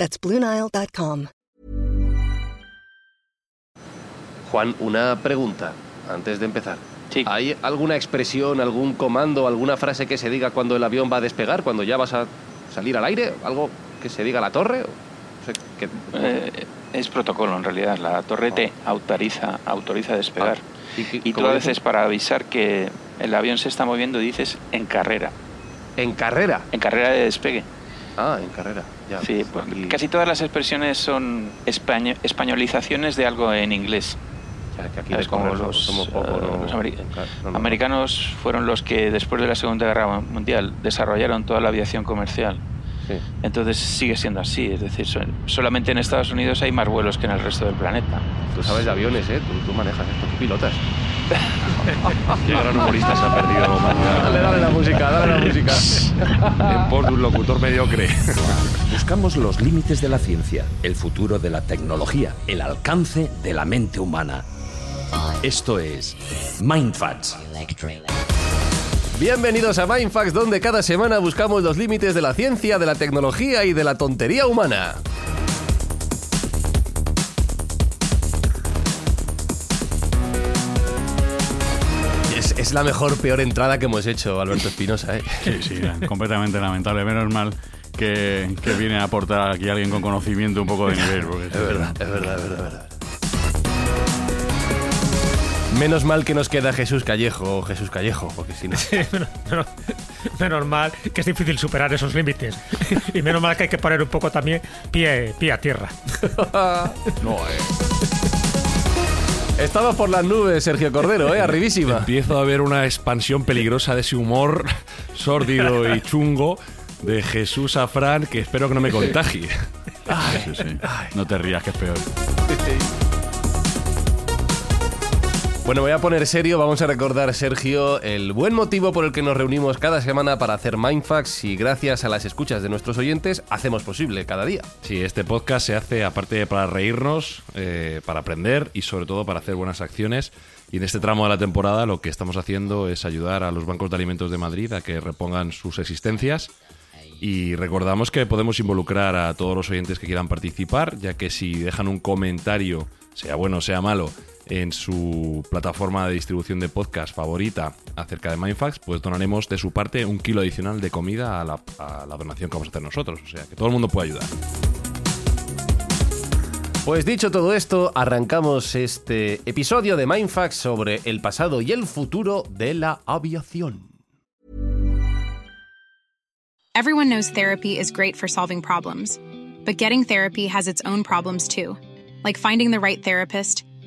That's BlueNile.com. Juan, una pregunta antes de empezar. Sí. ¿Hay alguna expresión, algún comando, alguna frase que se diga cuando el avión va a despegar, cuando ya vas a salir al aire? ¿Algo que se diga a la torre? Que- Eh, es protocolo en realidad. La torre te autoriza, autoriza a despegar. Ah, ¿y y tú a dices? veces para avisar que el avión se está moviendo dices en carrera, En carrera. en carrera de despegue. Ah, en carrera. Ya. Sí, pues, Y- casi todas las expresiones son españo- españolizaciones de algo en inglés. ya, que aquí Como los, somos poco, eh, no- los no, no, americanos fueron los que después de la Segunda Guerra Mundial desarrollaron toda la aviación comercial. Sí. Entonces sigue siendo así, es decir, solamente en Estados Unidos hay más vuelos que en el resto del planeta. Tú sabes de aviones, ¿eh? Tú, tú manejas esto, tú pilotas. Qué gran humorista se ha perdido. Dale, dale la música, dale la música. en pos de un locutor mediocre. Buscamos los límites de la ciencia, el futuro de la tecnología, el alcance de la mente humana. Esto es Mindfacts. Bienvenidos a Mindfax, donde cada semana buscamos los límites de la ciencia, de la tecnología y de la tontería humana. Es, es la mejor, peor entrada que hemos hecho, Alberto Espinosa, ¿eh? Sí, sí, completamente lamentable. Menos mal que, que viene a aportar aquí alguien con conocimiento un poco de nivel. Porque Es verdad, es verdad, es verdad, es verdad. Menos mal que nos queda Jesús Callejo o Jesús Callejo, porque si no. menos, menos mal que es difícil superar esos límites. Y menos mal que hay que poner un poco también pie, pie a tierra. No, eh. Estaba por las nubes, Sergio Cordero, ¿eh? Arribísima. Empiezo a ver una expansión peligrosa de ese humor sórdido y chungo de Jesús Afrán que espero que no me contagie. Sí, sí. No te rías, que es peor. Bueno, voy a poner serio, vamos a recordar, Sergio, el buen motivo por el que nos reunimos cada semana para hacer Mindfax y gracias a las escuchas de nuestros oyentes hacemos posible cada día. Sí, este podcast se hace aparte para reírnos, eh, para aprender y sobre todo para hacer buenas acciones. Y en este tramo de la temporada lo que estamos haciendo es ayudar a los bancos de alimentos de Madrid a que repongan sus existencias. Y recordamos que podemos involucrar a todos los oyentes que quieran participar, ya que si dejan un comentario, sea bueno o sea malo, en su plataforma de distribución de podcast favorita acerca de Mindfax, pues donaremos de su parte un kilo adicional de comida a la, a la donación que vamos a hacer nosotros. O sea, que todo el mundo puede ayudar. Pues dicho todo esto, arrancamos este episodio de Mindfax sobre el pasado y el futuro de la aviación. Everyone knows therapy is great for solving problems, but getting therapy has its own problems too, like finding the right therapist,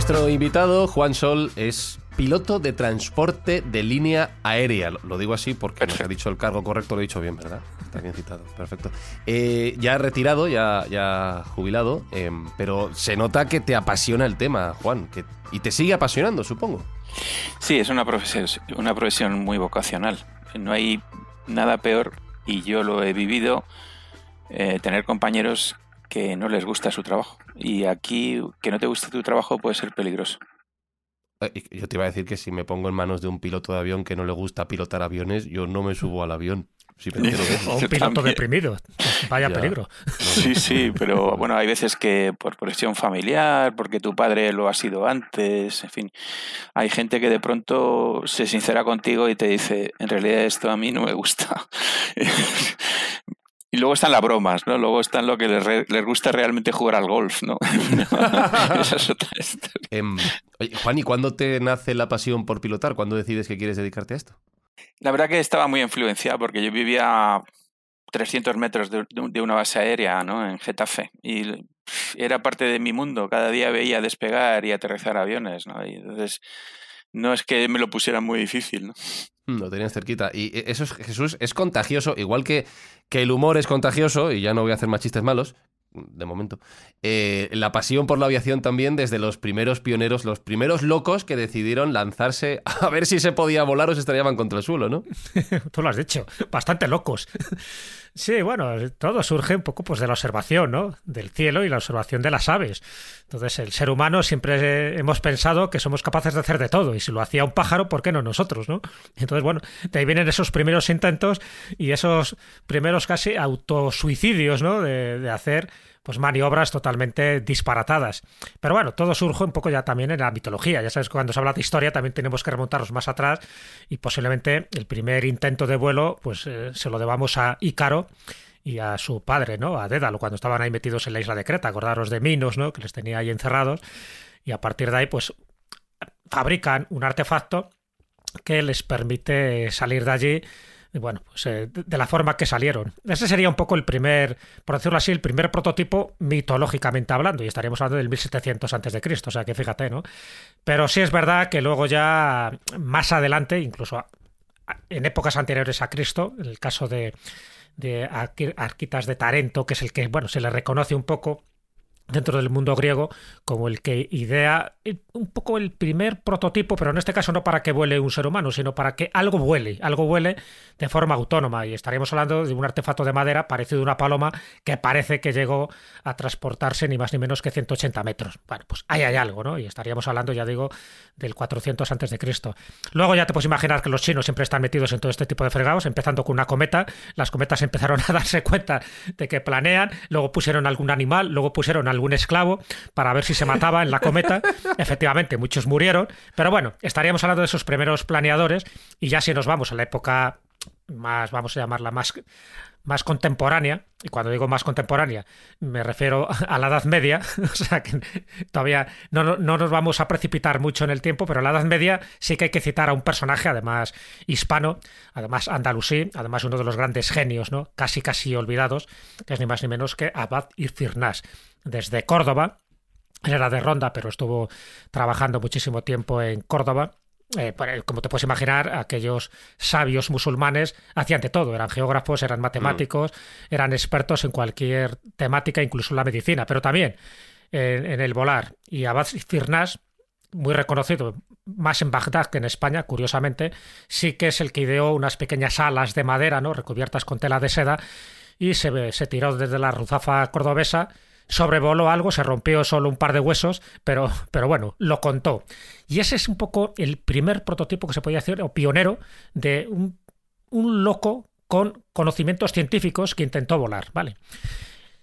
Nuestro invitado, Juan Sol, es piloto de transporte de línea aérea. Lo, digo así porque nos ha dicho el cargo correcto, lo he dicho bien, ¿verdad? Está bien citado, perfecto. Eh, ya retirado, ya, ya jubilado, eh, pero se nota que te apasiona el tema, Juan, y te sigue apasionando, supongo. Sí, es una profesión, una profesión muy vocacional. No hay nada peor, y yo lo he vivido, eh, tener compañeros que no les gusta su trabajo. Y aquí, que no te guste tu trabajo puede ser peligroso. Eh, Yo te iba a decir que si me pongo en manos de un piloto de avión que no le gusta pilotar aviones, yo no me subo al avión. Ver. O un piloto también. deprimido. Vaya Ya. peligro. Sí, sí, pero bueno, hay veces que por presión familiar, porque tu padre lo ha sido antes, en fin. Hay gente que de pronto se sincera contigo y te dice, en realidad esto a mí no me gusta. Y luego están las bromas, ¿no? Luego están lo que les, re- les gusta realmente jugar al golf, ¿no? Esa es otra historia. Em, oye, Juan, ¿y cuándo te nace la pasión por pilotar? ¿Cuándo decides que quieres dedicarte a esto? La verdad que estaba muy influenciado porque yo vivía a 300 metros de, de- una base aérea, ¿no? En Getafe. Y era parte de mi mundo. Cada día veía despegar y aterrizar aviones, ¿no? Y entonces no es que me lo pusieran muy difícil, ¿no? Mm, Lo tenías cerquita. Y eh, eso es, Jesús, es contagioso, igual que, que el humor es contagioso, y ya no voy a hacer más chistes malos, de momento. eh, la pasión por la aviación también desde los primeros pioneros, los primeros locos que decidieron lanzarse a ver si se podía volar o se estrellaban contra el suelo, ¿no? Tú lo has dicho, bastante locos. Sí, bueno, todo surge un poco pues de la observación, ¿no? Del cielo y la observación de las aves. Entonces, el ser humano siempre hemos pensado que somos capaces de hacer de todo y si lo hacía un pájaro, ¿por qué no nosotros, no? Entonces, bueno, de ahí vienen esos primeros intentos y esos primeros casi autosuicidios, ¿no? De, de hacer pues maniobras totalmente disparatadas. Pero bueno, todo surge un poco ya también en la mitología. Ya sabes que cuando se habla de historia también tenemos que remontarnos más atrás y posiblemente el primer intento de vuelo pues eh, se lo debamos a Ícaro y a su padre, ¿no? A Dédalo, cuando estaban ahí metidos en la isla de Creta, acordaros de Minos, ¿no? Que les tenía ahí encerrados y a partir de ahí pues fabrican un artefacto que les permite salir de allí bueno, pues eh, de la forma que salieron. Ese sería un poco el primer, por decirlo así, el primer prototipo mitológicamente hablando, y estaríamos hablando del 1700 antes de Cristo, o sea que fíjate, ¿no? Pero sí es verdad que luego ya más adelante, incluso en épocas anteriores a Cristo, en el caso de, de Arqui- Arquitas de Tarento, que es el que, bueno, se le reconoce un poco dentro del mundo griego como el que idea eh, un poco el primer prototipo, pero en este caso no para que vuele un ser humano, sino para que algo vuele, algo vuele de forma autónoma. Y estaríamos hablando de un artefacto de madera parecido a una paloma que parece que llegó a transportarse ni más ni menos que 180 metros. Bueno, pues ahí hay algo, ¿no? Y estaríamos hablando, ya digo, del 400 antes de Cristo. Luego ya te puedes imaginar que los chinos siempre están metidos en todo este tipo de fregados, empezando con una cometa. Las cometas empezaron a darse cuenta de que planean, luego pusieron algún animal, luego pusieron algún esclavo para ver si se mataba en la cometa. Efectivamente, muchos murieron, pero bueno, estaríamos hablando de esos primeros planeadores y ya si nos vamos a la época más, vamos a llamarla más, más contemporánea, y cuando digo más contemporánea me refiero a la Edad Media, o sea que todavía no, no- no nos vamos a precipitar mucho en el tiempo, pero en la Edad Media sí que hay que citar a un personaje, además hispano, además andalusí, además uno de los grandes genios, ¿no? casi casi olvidados, que es ni más ni menos que Abad Firnas, desde Córdoba, él era de Ronda, pero estuvo trabajando muchísimo tiempo en Córdoba. Eh, como te puedes imaginar, aquellos sabios musulmanes hacían de todo. Eran geógrafos, eran matemáticos, eran expertos en cualquier temática, incluso en la medicina, pero también en, en el volar. Y Abad Firnas, muy reconocido, más en Bagdad que en España, curiosamente, sí que es el que ideó unas pequeñas alas de madera, ¿no? recubiertas con tela de seda, y se, se tiró desde la ruzafa cordobesa sobrevoló algo, se rompió solo un par de huesos, pero, pero bueno, lo contó. Y ese es un poco el primer prototipo que se podía hacer, o pionero, de un, un loco con conocimientos científicos que intentó volar, ¿vale?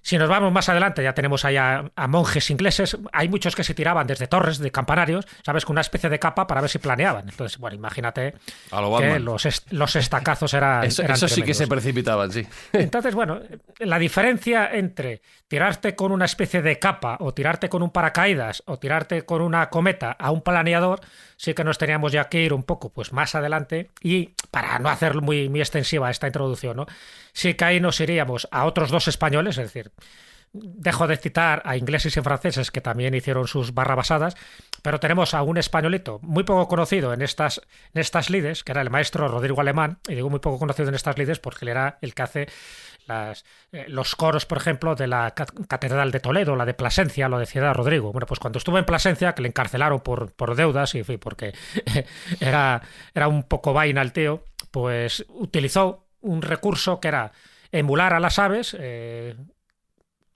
Si nos vamos más adelante, ya tenemos ahí a, a monjes ingleses. Hay muchos que se tiraban desde torres de campanarios, ¿sabes? Con una especie de capa para ver si planeaban. Entonces, bueno, imagínate A lo que los, est- los estacazos eran. Eso, eran eso sí que se precipitaban, sí. Entonces, bueno, la diferencia entre tirarte con una especie de capa o tirarte con un paracaídas o tirarte con una cometa a un planeador, sí que nos teníamos ya que ir un poco pues más adelante y para no hacer muy, muy extensiva esta introducción, ¿no? Que ahí nos iríamos a otros dos españoles, es decir, dejo de citar a ingleses y franceses que también hicieron sus barrabasadas, pero tenemos a un españolito muy poco conocido en estas, en estas lides, que era el maestro Rodrigo Alemán, y digo muy poco conocido en estas lides porque él era el que hace las, eh, los coros, por ejemplo, de la ca- Catedral de Toledo, la de Plasencia, lo decía Rodrigo. Bueno, pues cuando estuvo en Plasencia, que le encarcelaron por, por deudas, y porque era, era un poco vaina el tío, pues utilizó un recurso que era emular a las aves, eh,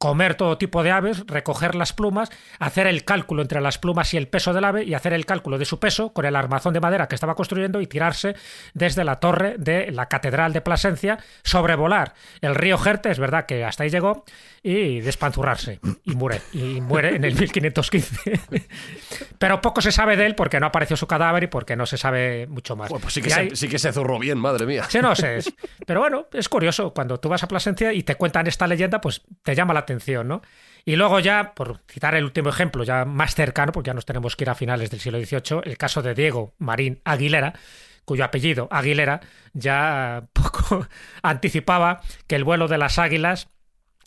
comer todo tipo de aves, recoger las plumas, hacer el cálculo entre las plumas y el peso del ave y hacer el cálculo de su peso con el armazón de madera que estaba construyendo y tirarse desde la torre de la Catedral de Plasencia, sobrevolar el río Jerte, es verdad que hasta ahí llegó, y despanzurrarse. Y muere. Y muere en el 1515. Pero poco se sabe de él porque no apareció su cadáver y porque no se sabe mucho más. Pues sí que, se, hay- sí que se zurró bien, madre mía. Sí, no sé. Pero bueno, es curioso. Cuando tú vas a Plasencia y te cuentan esta leyenda, pues te llama la atención, Y luego ya, por citar el último ejemplo, ya más cercano, porque ya nos tenemos que ir a finales del siglo XVIII, el caso de Diego Marín Aguilera, cuyo apellido Aguilera ya poco anticipaba que el vuelo de las águilas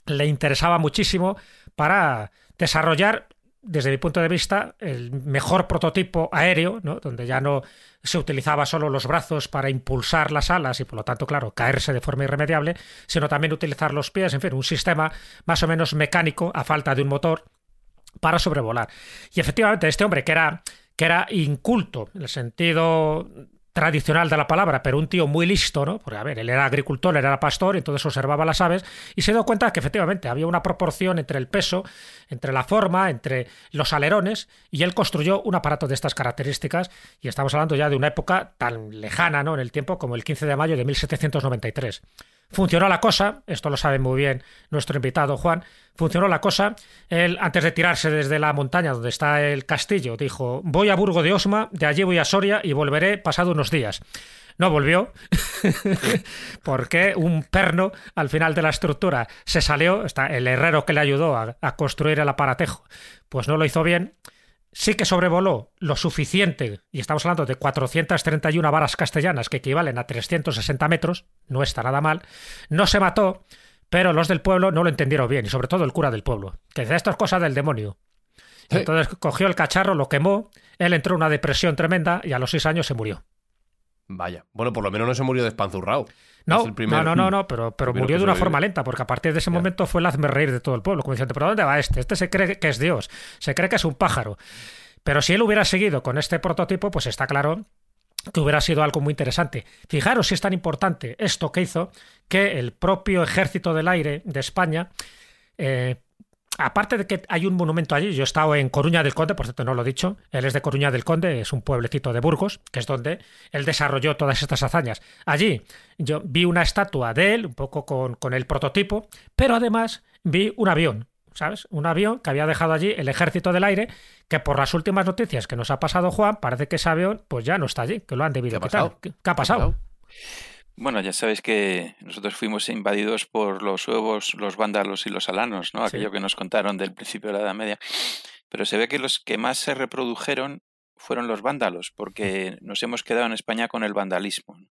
le interesaba muchísimo para desarrollar, desde mi punto de vista, el mejor prototipo aéreo, ¿no? donde ya no se utilizaba solo los brazos para impulsar las alas y por lo tanto, claro, caerse de forma irremediable, sino también utilizar los pies, en fin, un sistema más o menos mecánico a falta de un motor para sobrevolar. Y efectivamente, este hombre que era, que era inculto, en el sentido tradicional de la palabra, pero un tío muy listo, ¿no? Porque, a ver, él era agricultor, él era pastor, entonces observaba las aves y se dio cuenta que efectivamente había una proporción entre el peso, entre la forma, entre los alerones, y él construyó un aparato de estas características, y estamos hablando ya de una época tan lejana, ¿no? En el tiempo como el 15 de mayo de 1793. Funcionó la cosa, esto lo sabe muy bien nuestro invitado Juan, funcionó la cosa, él antes de tirarse desde la montaña donde está el castillo, dijo, voy a Burgo de Osma, de allí voy a Soria y volveré pasado unos días. No volvió, porque un perno al final de la estructura se salió, está el herrero que le ayudó a, a construir el aparatejo, pues no lo hizo bien, sí que sobrevoló lo suficiente, y estamos hablando de 431 varas castellanas que equivalen a 360 metros, no está nada mal, no se mató, pero los del pueblo no lo entendieron bien, y sobre todo el cura del pueblo, que dice, esto es cosa del demonio. Sí. entonces cogió el cacharro, lo quemó, él entró en una depresión tremenda y a los seis años se murió. Vaya. Bueno, por lo menos no se murió despanzurrado. No, no, no, no, no, pero, pero murió de una forma lenta, porque a partir de ese momento fue el hazme reír de todo el pueblo, como diciendo, ¿pero dónde va este? Este se cree que es Dios, se cree que es un pájaro. Pero si él hubiera seguido con este prototipo, pues está claro que hubiera sido algo muy interesante. Fijaros si es tan importante esto que hizo que el propio Ejército del Aire de España eh, aparte de que hay un monumento allí, yo he estado en Coruña del Conde, por cierto no lo he dicho, él es de Coruña del Conde, es un pueblecito de Burgos, que es donde él desarrolló todas estas hazañas. Allí yo vi una estatua de él, un poco con, con el prototipo, pero además vi un avión, ¿sabes? Un avión que había dejado allí el ejército del aire, que por las últimas noticias que nos ha pasado Juan, parece que ese avión pues ya no está allí, que lo han debido ¿Qué ha quitar. pasado? ¿Qué, qué ha pasado? Bueno, ya sabéis que nosotros fuimos invadidos por los suevos, los vándalos y los alanos, ¿no? Sí. Aquello que nos contaron del principio de la Edad Media. Pero se ve que los que más se reprodujeron fueron los vándalos, porque nos hemos quedado en España con el vandalismo. ¿no?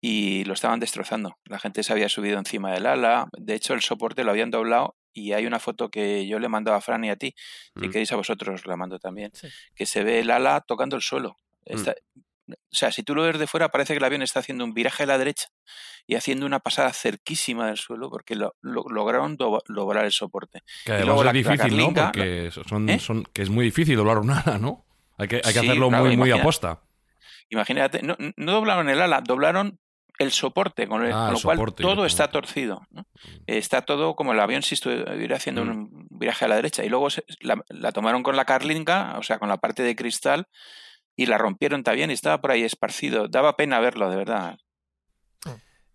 Y lo estaban destrozando. La gente se había subido encima del ala. De hecho, el soporte lo habían doblado. Y hay una foto que yo le mando a Fran y a ti, si Mm. queréis a vosotros os la mando también, Sí. que se ve el ala tocando el suelo. Está- o sea, si tú lo ves de fuera, parece que el avión está haciendo un viraje a la derecha y haciendo una pasada cerquísima del suelo porque lo, lo- lograron do- doblar el soporte. Que Y luego es la- la difícil, ¿no? Porque son, ¿Eh? son, que es muy difícil doblar un ala, ¿no? Hay que, hay que Sí, hacerlo claro, muy, muy aposta. Imagínate, no, no doblaron el ala, doblaron el soporte, con, el- Ah, con lo cual todo está torcido. ¿no? Está todo como el avión si estuviera haciendo Mm. un viraje a la derecha. Y luego se- la, la tomaron con la carlinga, o sea, con la parte de cristal, y la rompieron también y estaba por ahí esparcido. Daba pena verlo, de verdad.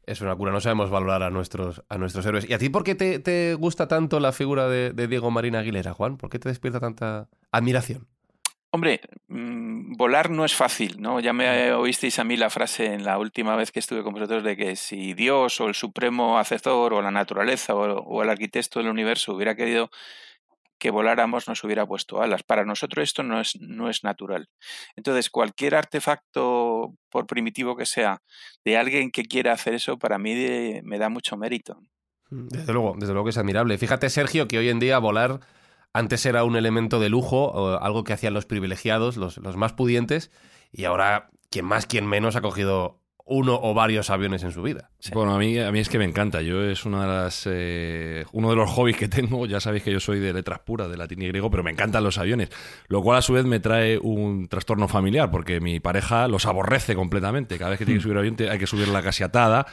Es una cura, no sabemos valorar a nuestros, a nuestros héroes. ¿Y a ti por qué te, te gusta tanto la figura de, de Diego Marín Aguilera, Juan? ¿Por qué te despierta tanta admiración? Hombre, mm, volar no es fácil, ¿no? Ya me oísteis a mí la frase en la última vez que estuve con vosotros de que si Dios o el supremo hacedor o la naturaleza o, o el arquitecto del universo hubiera querido que voláramos, nos hubiera puesto alas. Para nosotros esto no es, no es natural. Entonces, cualquier artefacto, por primitivo que sea, de alguien que quiera hacer eso, para mí de- me da mucho mérito. Desde luego, desde luego que es admirable. Fíjate, Sergio, que hoy en día volar antes era un elemento de lujo, algo que hacían los privilegiados, los, los más pudientes, y ahora quien más, quien menos ha cogido uno o varios aviones en su vida. Sí. Bueno, a mí, a mí es que me encanta. Yo es una de las, eh, uno de los hobbies que tengo. Ya sabéis que yo soy de letras puras, de latín y griego, pero me encantan los aviones. Lo cual a su vez me trae un trastorno familiar, porque mi pareja los aborrece completamente. Cada vez que tiene que subir un avión hay que subirla casi atada.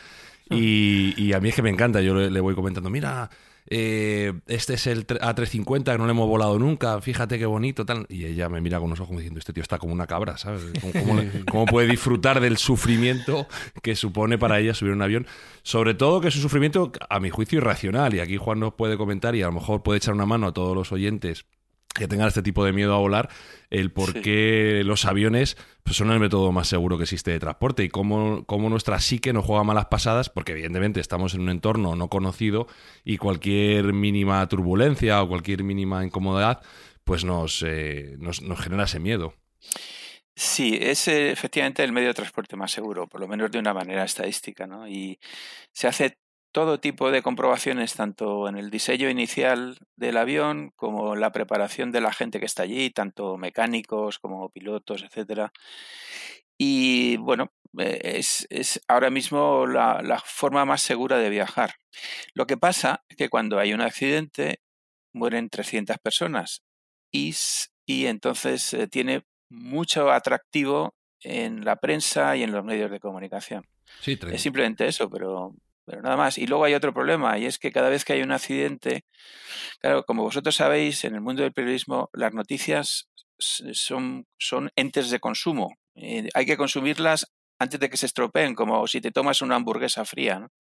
Y, y a mí es que me encanta. Yo le, le voy comentando, mira, eh, este es el A350 que no le hemos volado nunca, fíjate qué bonito, tal. Y ella me mira con unos ojos diciendo, este tío está como una cabra, ¿sabes? ¿Cómo, puede disfrutar del sufrimiento que supone para ella subir un avión? Sobre todo que es un sufrimiento, a mi juicio, irracional. Y aquí Juan nos puede comentar y a lo mejor puede echar una mano a todos los oyentes que tengan este tipo de miedo a volar, el por qué los aviones pues, son el método más seguro que existe de transporte y cómo, cómo, nuestra psique nos juega malas pasadas, porque evidentemente estamos en un entorno no conocido y cualquier mínima turbulencia o cualquier mínima incomodidad, pues nos, eh, nos, nos genera ese miedo. Sí, es eh, efectivamente el medio de transporte más seguro, por lo menos de una manera estadística, ¿no? Y se hace todo tipo de comprobaciones, tanto en el diseño inicial del avión como en la preparación de la gente que está allí, tanto mecánicos como pilotos, etcétera. Y bueno, eh, es, es ahora mismo la, la, forma más segura de viajar. Lo que pasa es que cuando hay un accidente mueren 300 personas y, y entonces eh, tiene mucho atractivo en la prensa y en los medios de comunicación. Sí, es simplemente eso, pero pero nada más. Y luego hay otro problema, y es que cada vez que hay un accidente, claro, como vosotros sabéis, en el mundo del periodismo las noticias son, son entes de consumo. Eh, hay que consumirlas antes de que se estropeen, como si te tomas una hamburguesa fría. ¿no?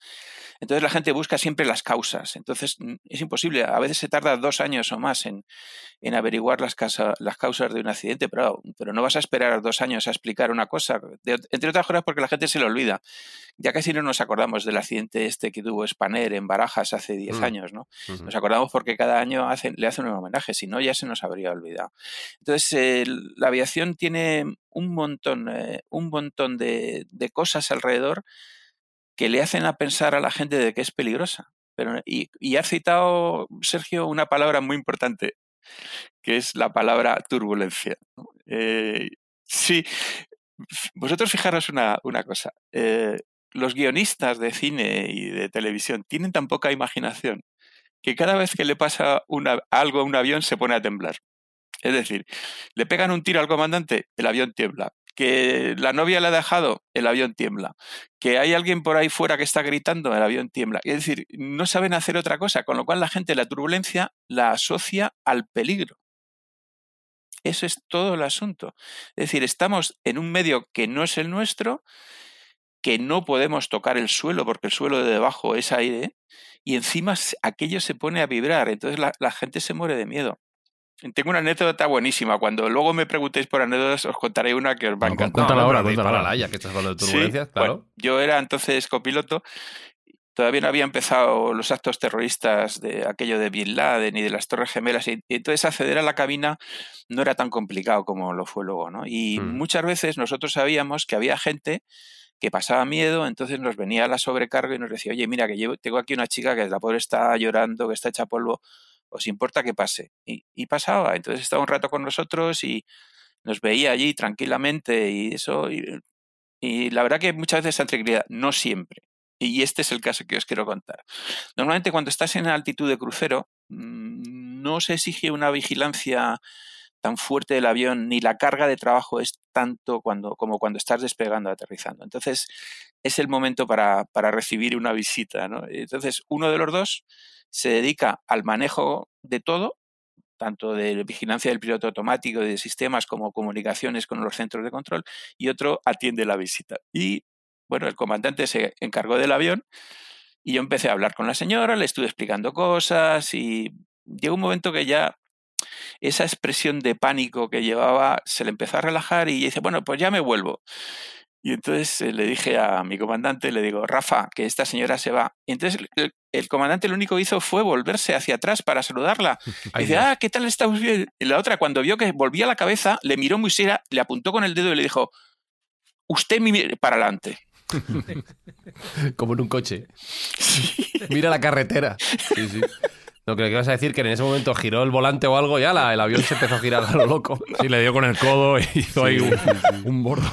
Entonces la gente busca siempre las causas. Entonces mm, es imposible. A veces se tarda dos años o más en, en averiguar las, las, causas de un accidente, pero, pero, no vas a esperar dos años a explicar una cosa. entre otras cosas porque la gente se lo olvida. Ya casi no nos acordamos del accidente este que tuvo Spanair en Barajas hace diez mm. años. ¿no? Nos acordamos porque cada año hacen, le hacen un homenaje. Si no, ya se nos habría olvidado. Entonces la aviación tiene un montón, eh, un montón de, de cosas alrededor que le hacen a pensar a la gente de que es peligrosa. Pero, y, y has citado, Sergio, una palabra muy importante, que es la palabra turbulencia. Eh, sí, vosotros fijaros una, una cosa. Eh, los guionistas de cine y de televisión tienen tan poca imaginación que cada vez que le pasa algo a un avión se pone a temblar. Es decir, le pegan un tiro al comandante, el avión tiembla que la novia le ha dejado, el avión tiembla, que hay alguien por ahí fuera que está gritando, el avión tiembla. Es decir, no saben hacer otra cosa, con lo cual la gente la turbulencia la asocia al peligro. Eso es todo el asunto. Es decir, estamos en un medio que no es el nuestro, que no podemos tocar el suelo porque el suelo de debajo es aire, y encima aquello se pone a vibrar, entonces la, la gente se muere de miedo. Tengo una anécdota buenísima. Cuando luego me preguntéis por anécdotas, os contaré una que os va a encantar. Cuéntala ahora, cuéntala ahora. Ya que estás hablando de turbulencias, claro. yo era entonces copiloto. Todavía no había empezado los actos terroristas de aquello de Bin Laden y de las Torres Gemelas. Y, entonces acceder a la cabina no era tan complicado como lo fue luego, ¿no? Y mm. muchas veces nosotros sabíamos que había gente que pasaba miedo, entonces nos venía la sobrecarga y nos decía, oye, mira, que yo tengo aquí una chica que la pobre está llorando, que está hecha polvo ¿os importa que pase? Y, pasaba, entonces estaba un rato con nosotros y nos veía allí tranquilamente y eso. Y, la verdad que muchas veces esa tranquilidad, no siempre. Y este es el caso que os quiero contar. Normalmente cuando estás en altitud de crucero, mm, no se exige una vigilancia tan fuerte del avión, ni la carga de trabajo es tanto cuando, como cuando estás despegando, aterrizando. Entonces, es el momento para, para recibir una visita. ¿no? Entonces, uno de los dos se dedica al manejo de todo, tanto de vigilancia del piloto automático, de sistemas como comunicaciones con los centros de control, y otro atiende la visita. Y bueno, el comandante se encargó del avión y yo empecé a hablar con la señora, le estuve explicando cosas y llegó un momento que ya esa expresión de pánico que llevaba se le empezó a relajar y dice, bueno, pues ya me vuelvo. Y entonces eh, le dije a mi comandante, le digo, Rafa, que esta señora se va. Y entonces el, comandante lo único que hizo fue volverse hacia atrás para saludarla. Y dice, ah, ¿qué tal estamos bien? Y la otra, cuando vio que volvía la cabeza, le miró muy seria, le apuntó con el dedo y le dijo, usted mire para adelante. Como en un coche. Mira la carretera. Sí, sí. Lo que ibas a decir que en ese momento giró el volante o algo y ala, el avión se empezó a girar a lo loco. Sí, le dio con el codo y hizo ahí un, bordo.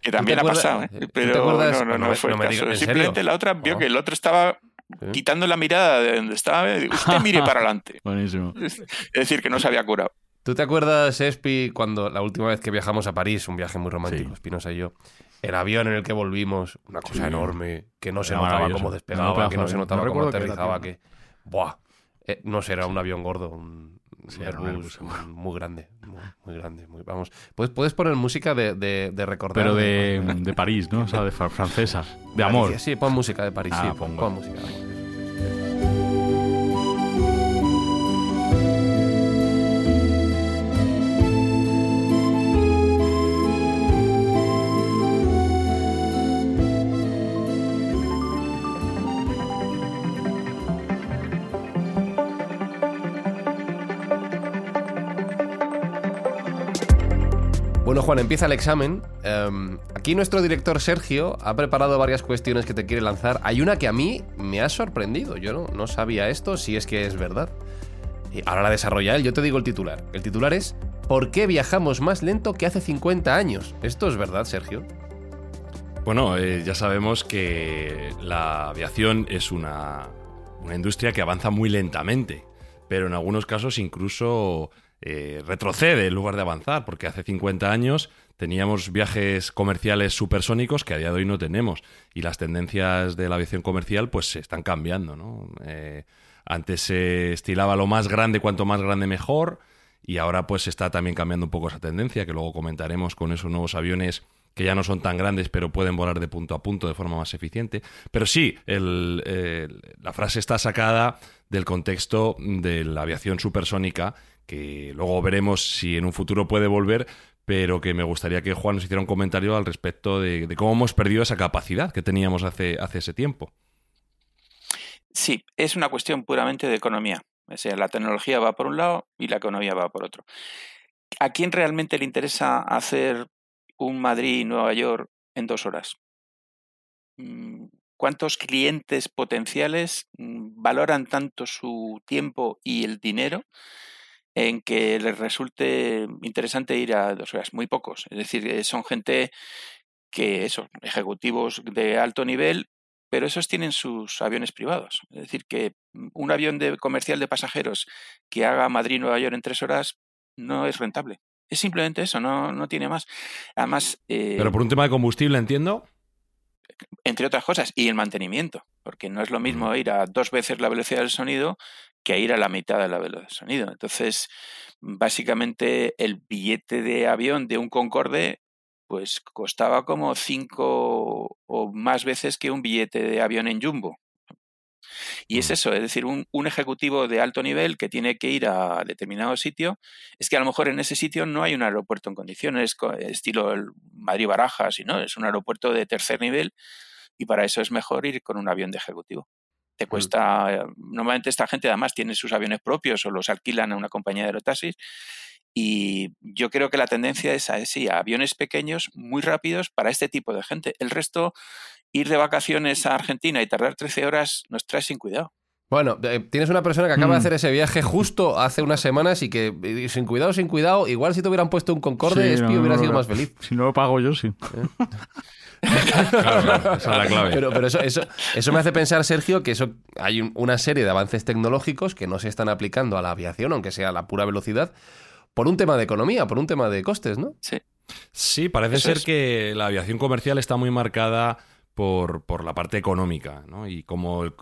Que también ha pasado, ¿eh? Pero no, no, no, fue el caso. Simplemente la otra vio que el otro estaba quitando la mirada de donde estaba. Usted mire para adelante. Buenísimo. Es decir, que no se había curado. ¿Tú te acuerdas, Espi, cuando la última vez que viajamos a París, un viaje muy romántico, Espinosa y yo, el avión en el que volvimos, una cosa enorme, que no se notaba cómo despegaba, que no se notaba cómo aterrizaba, que... Buah, Eh, no será un avión gordo, un, Sí, era un Airbus muy grande, muy, muy grande. muy- vamos, ¿puedes, puedes poner música de, de, de recordar. Pero de, de París, ¿no? O sea, de fra- francesas. De amor. Sí, pon música de París, Ah, sí, pon, pongo. pon música Bueno, Juan, empieza el examen. Em, aquí nuestro director Sergio ha preparado varias cuestiones que te quiere lanzar. Hay una que a mí me ha sorprendido. Yo no, no sabía esto, si es que es verdad. Y ahora la desarrolla él. Yo te digo el titular. El titular es ¿Por qué viajamos más lento que hace 50 años? ¿Esto es verdad, Sergio? Bueno, eh, ya sabemos que la aviación es una, una industria que avanza muy lentamente, pero en algunos casos incluso eh, retrocede en lugar de avanzar, porque hace 50 años teníamos viajes comerciales supersónicos que a día de hoy no tenemos, y las tendencias de la aviación comercial pues se están cambiando, ¿no? Eh, antes se estilaba lo más grande, cuanto más grande mejor, y ahora pues está también cambiando un poco esa tendencia, que luego comentaremos con esos nuevos aviones que ya no son tan grandes, pero pueden volar de punto a punto de forma más eficiente. Pero sí, el- el- la frase está sacada del contexto de la aviación supersónica, que luego veremos si en un futuro puede volver, pero que me gustaría que Juan nos hiciera un comentario al respecto de, cómo hemos perdido esa capacidad que teníamos hace, hace ese tiempo. Sí, es una cuestión puramente de economía. O sea, la tecnología va por un lado y la economía va por otro. ¿A quién realmente le interesa hacer un Madrid-Nueva York en dos horas? Mm, ¿Cuántos clientes potenciales mm, valoran tanto su tiempo y el dinero en que les resulte interesante ir a dos horas? Muy pocos. Es decir, eh, son gente que, eso, ejecutivos de alto nivel pero esos tienen sus aviones privados. Es decir, que un avión de comercial de pasajeros que haga Madrid-Nueva York en tres horas no es rentable. Es simplemente eso, no, no tiene más. Además, eh, Pero por un tema de combustible, entiendo. entre otras cosas, y el mantenimiento, porque no es lo mismo ir a dos veces la velocidad del sonido que a ir a la mitad de la velocidad del sonido. Entonces, básicamente el billete de avión de un Concorde pues costaba como cinco o más veces que un billete de avión en Jumbo. Y es eso, es decir, un, un ejecutivo de alto nivel que tiene que ir a determinado sitio, es que a lo mejor en ese sitio no hay un aeropuerto en condiciones, co- estilo Madrid-Barajas, no, es un aeropuerto de tercer nivel y para eso es mejor ir con un avión de ejecutivo. Te cuesta, eh, normalmente esta gente además tiene sus aviones propios o los alquilan a una compañía de aerotaxis y yo creo que la tendencia es a, sí, a aviones pequeños, muy rápidos para este tipo de gente. El resto, ir de vacaciones a Argentina y tardar 13 horas nos trae sin cuidado. Bueno, eh, tienes una persona que acaba de Mm. hacer ese viaje justo hace unas semanas y que, y sin cuidado, sin cuidado, igual si te hubieran puesto un Concorde, Sí, Espi no, hubiera no, sido no. más feliz. Si no lo pago yo, sí. Claro, claro, esa es la clave. Pero, pero eso, eso, eso me hace pensar, Sergio, que eso hay un- una serie de avances tecnológicos que no se están aplicando a la aviación, aunque sea a la pura velocidad, por un tema de economía, por un tema de costes, ¿no? Sí. Sí, parece Eso ser es. que la aviación comercial está muy marcada por, por la parte económica, ¿no? Y como el-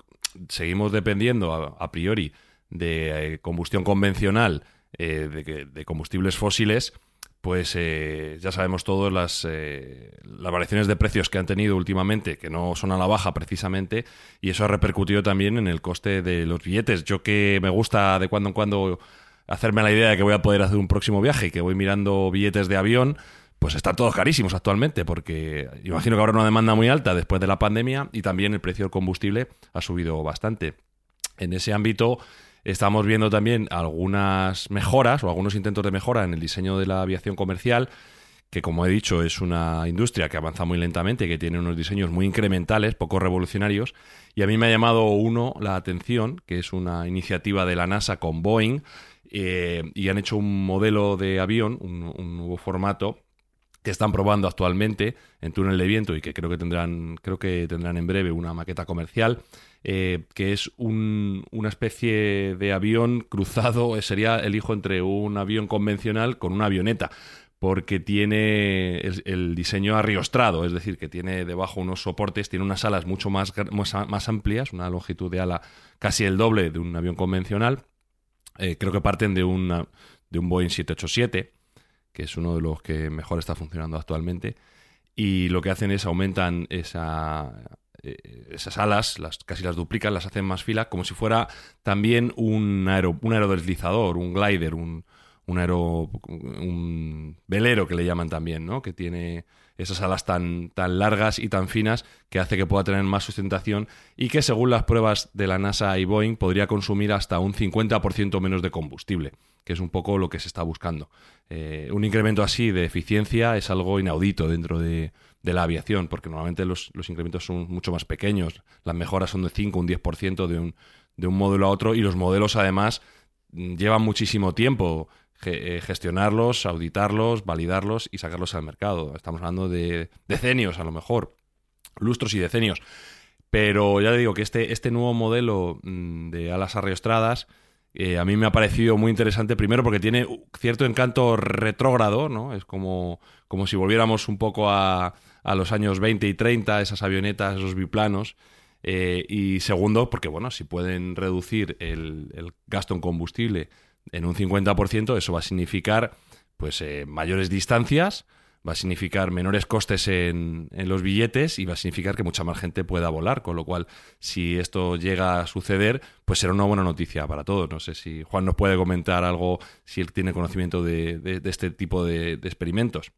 seguimos dependiendo a, a priori de eh, combustión convencional, eh, de, que- de combustibles fósiles, pues eh, ya sabemos todos las, eh, las variaciones de precios que han tenido últimamente, que no son a la baja precisamente, y eso ha repercutido también en el coste de los billetes. Yo que me gusta de cuando en cuando hacerme la idea de que voy a poder hacer un próximo viaje y que voy mirando billetes de avión, pues están todos carísimos actualmente, porque imagino que habrá una demanda muy alta después de la pandemia y también el precio del combustible ha subido bastante. En ese ámbito estamos viendo también algunas mejoras o algunos intentos de mejora en el diseño de la aviación comercial, que como he dicho es una industria que avanza muy lentamente, que tiene unos diseños muy incrementales, poco revolucionarios, y a mí me ha llamado uno la atención, que es una iniciativa de la NASA con Boeing, eh, y han hecho un modelo de avión, un, un nuevo formato, que están probando actualmente en túnel de viento y que creo que tendrán, creo que tendrán en breve una maqueta comercial, eh, que es un- una especie de avión cruzado, eh, sería el hijo entre un avión convencional con una avioneta. porque tiene el, diseño arriostrado, es decir, que tiene debajo unos soportes, tiene unas alas mucho más, más, amplias, una longitud de ala casi el doble de un avión convencional. Eh, creo que parten de, una, de un Boeing 787, que es uno de los que mejor está funcionando actualmente. Y lo que hacen es aumentan esa, eh, esas alas, las, casi las duplican, las hacen más fila, como si fuera también un, aero, un aerodeslizador, un glider, un, un aero, un velero que le llaman también, ¿no? Que tiene esas alas tan, largas y tan finas que hace que pueda tener más sustentación y que según las pruebas de la NASA y Boeing podría consumir hasta un 50% menos de combustible, que es un poco lo que se está buscando. Eh, un incremento así de eficiencia es algo inaudito dentro de, la aviación, porque normalmente los, los, incrementos son mucho más pequeños, las mejoras son de 5 un 10% de un, de un modelo a otro y los modelos además llevan muchísimo tiempo eh, gestionarlos, auditarlos, validarlos y sacarlos al mercado. Estamos hablando de decenios, a lo mejor, lustros y decenios. Pero ya digo que este, este nuevo modelo mm, de alas arriostradas eh, a mí me ha parecido muy interesante, primero porque tiene cierto encanto retrógrado, ¿no? Es como, como si volviéramos un poco a, a los años 20 y 30, esas avionetas, esos biplanos. Eh, y segundo, porque bueno, si pueden reducir el, el gasto en combustible en un 50%, eso va a significar pues eh, mayores distancias, va a significar menores costes en, en, los billetes y va a significar que mucha más gente pueda volar, con lo cual si esto llega a suceder, pues será una buena noticia para todos. No sé si Juan nos puede comentar algo, si él tiene conocimiento de, de, este tipo de, experimentos.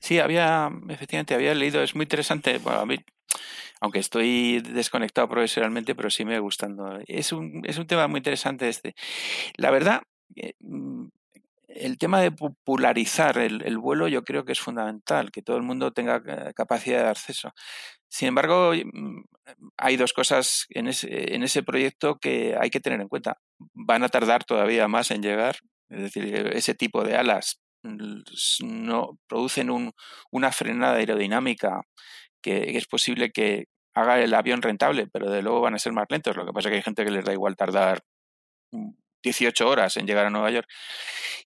Sí, había, efectivamente, había leído, es muy interesante, bueno, a mí aunque estoy desconectado profesionalmente, pero sí me gustando. Es un, es un tema muy interesante este. La verdad, eh, el tema de popularizar el, vuelo yo creo que es fundamental, que todo el mundo tenga eh, capacidad de acceso. Sin embargo, mm, hay dos cosas en ese, en ese proyecto que hay que tener en cuenta. Van a tardar todavía más en llegar, es decir, ese tipo de alas mm, no producen un, una frenada aerodinámica que es posible que haga el avión rentable, pero de luego van a ser más lentos. Lo que pasa es que hay gente que les da igual tardar 18 mm, horas en llegar a Nueva York.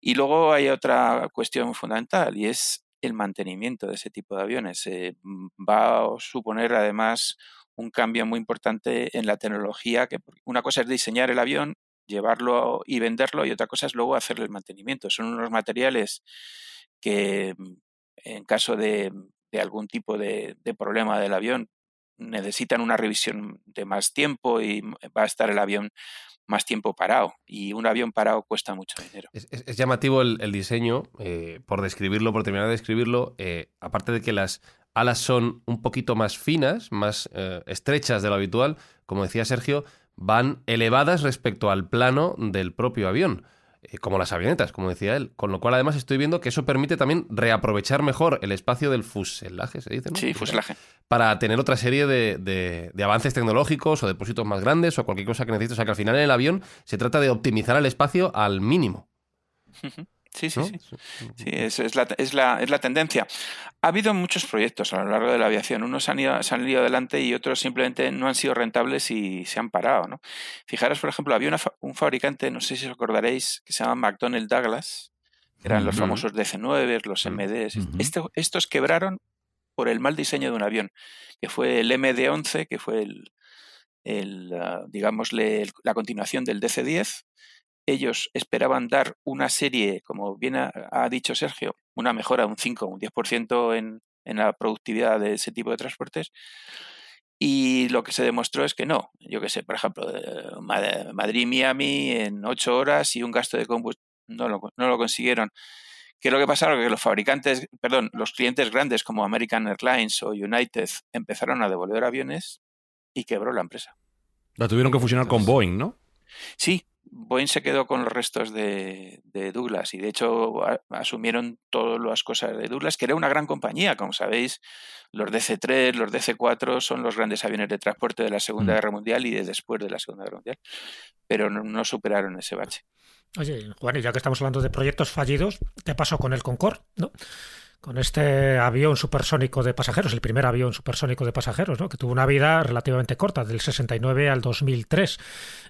Y luego hay otra cuestión fundamental y es el mantenimiento de ese tipo de aviones. Eh, mm, va a suponer además un cambio muy importante en la tecnología, que una cosa es diseñar el avión, llevarlo y venderlo y otra cosa es luego hacerle el mantenimiento. Son unos materiales que mm, en caso de de algún tipo de, problema del avión necesitan una revisión de más tiempo y va a estar el avión más tiempo parado. Y un avión parado cuesta mucho dinero. Es, llamativo el, diseño, eh, por describirlo, por terminar de describirlo, eh, aparte de que las alas son un poquito más finas, más eh, estrechas de lo habitual, como decía Sergio, van elevadas respecto al plano del propio avión. Eh, como las avionetas, como decía él. Con lo cual, además, estoy viendo que eso permite también reaprovechar mejor el espacio del fuselaje, se dice, ¿no? Sí, fuselaje. Para tener otra serie de, de, avances tecnológicos o depósitos más grandes o cualquier cosa que necesites. O sea, que al final en el avión se trata de optimizar el espacio al mínimo. Sí, sí, sí. sí es, es, la, es, la, es, la, tendencia. Ha habido muchos proyectos a lo largo de la aviación. Unos han ido, se han ido adelante y otros simplemente no han sido rentables y se han parado. ¿no? Fijaros, por ejemplo, había un fabricante, no sé si os acordaréis, que se llama McDonnell Douglas, que eran los famosos DC-9, los MDs. Este, estos quebraron por el mal diseño de un avión, que fue el MD-11, que fue el, el uh, digámosle, la continuación del DC-10 ellos esperaban dar una serie, como bien ha, dicho Sergio, una mejora de un 5 o un 10% en, en la productividad de ese tipo de transportes. Y lo que se demostró es que no. Yo que sé, por ejemplo, Madrid-Miami en 8 horas y un gasto de combustible no lo, no lo consiguieron. ¿Qué es lo que pasaron? Que los fabricantes, perdón, los clientes grandes como American Airlines o United empezaron a devolver aviones y quebró la empresa. La tuvieron que fusionar con Boeing, ¿no? Sí, Boeing se quedó con los restos de, Douglas y de hecho asumieron todas las cosas de Douglas, que era una gran compañía, como sabéis, los DC-3, los DC-4 son los grandes aviones de transporte de la Segunda mm. Guerra Mundial y de después de la Segunda Guerra Mundial, pero no, superaron ese bache. Oye, Juan, y ya que estamos hablando de proyectos fallidos, ¿qué pasó con el Concorde? ¿No? Con este avión supersónico de pasajeros, el primer avión supersónico de pasajeros, ¿no? que tuvo una vida relativamente corta, del 69 al 2003.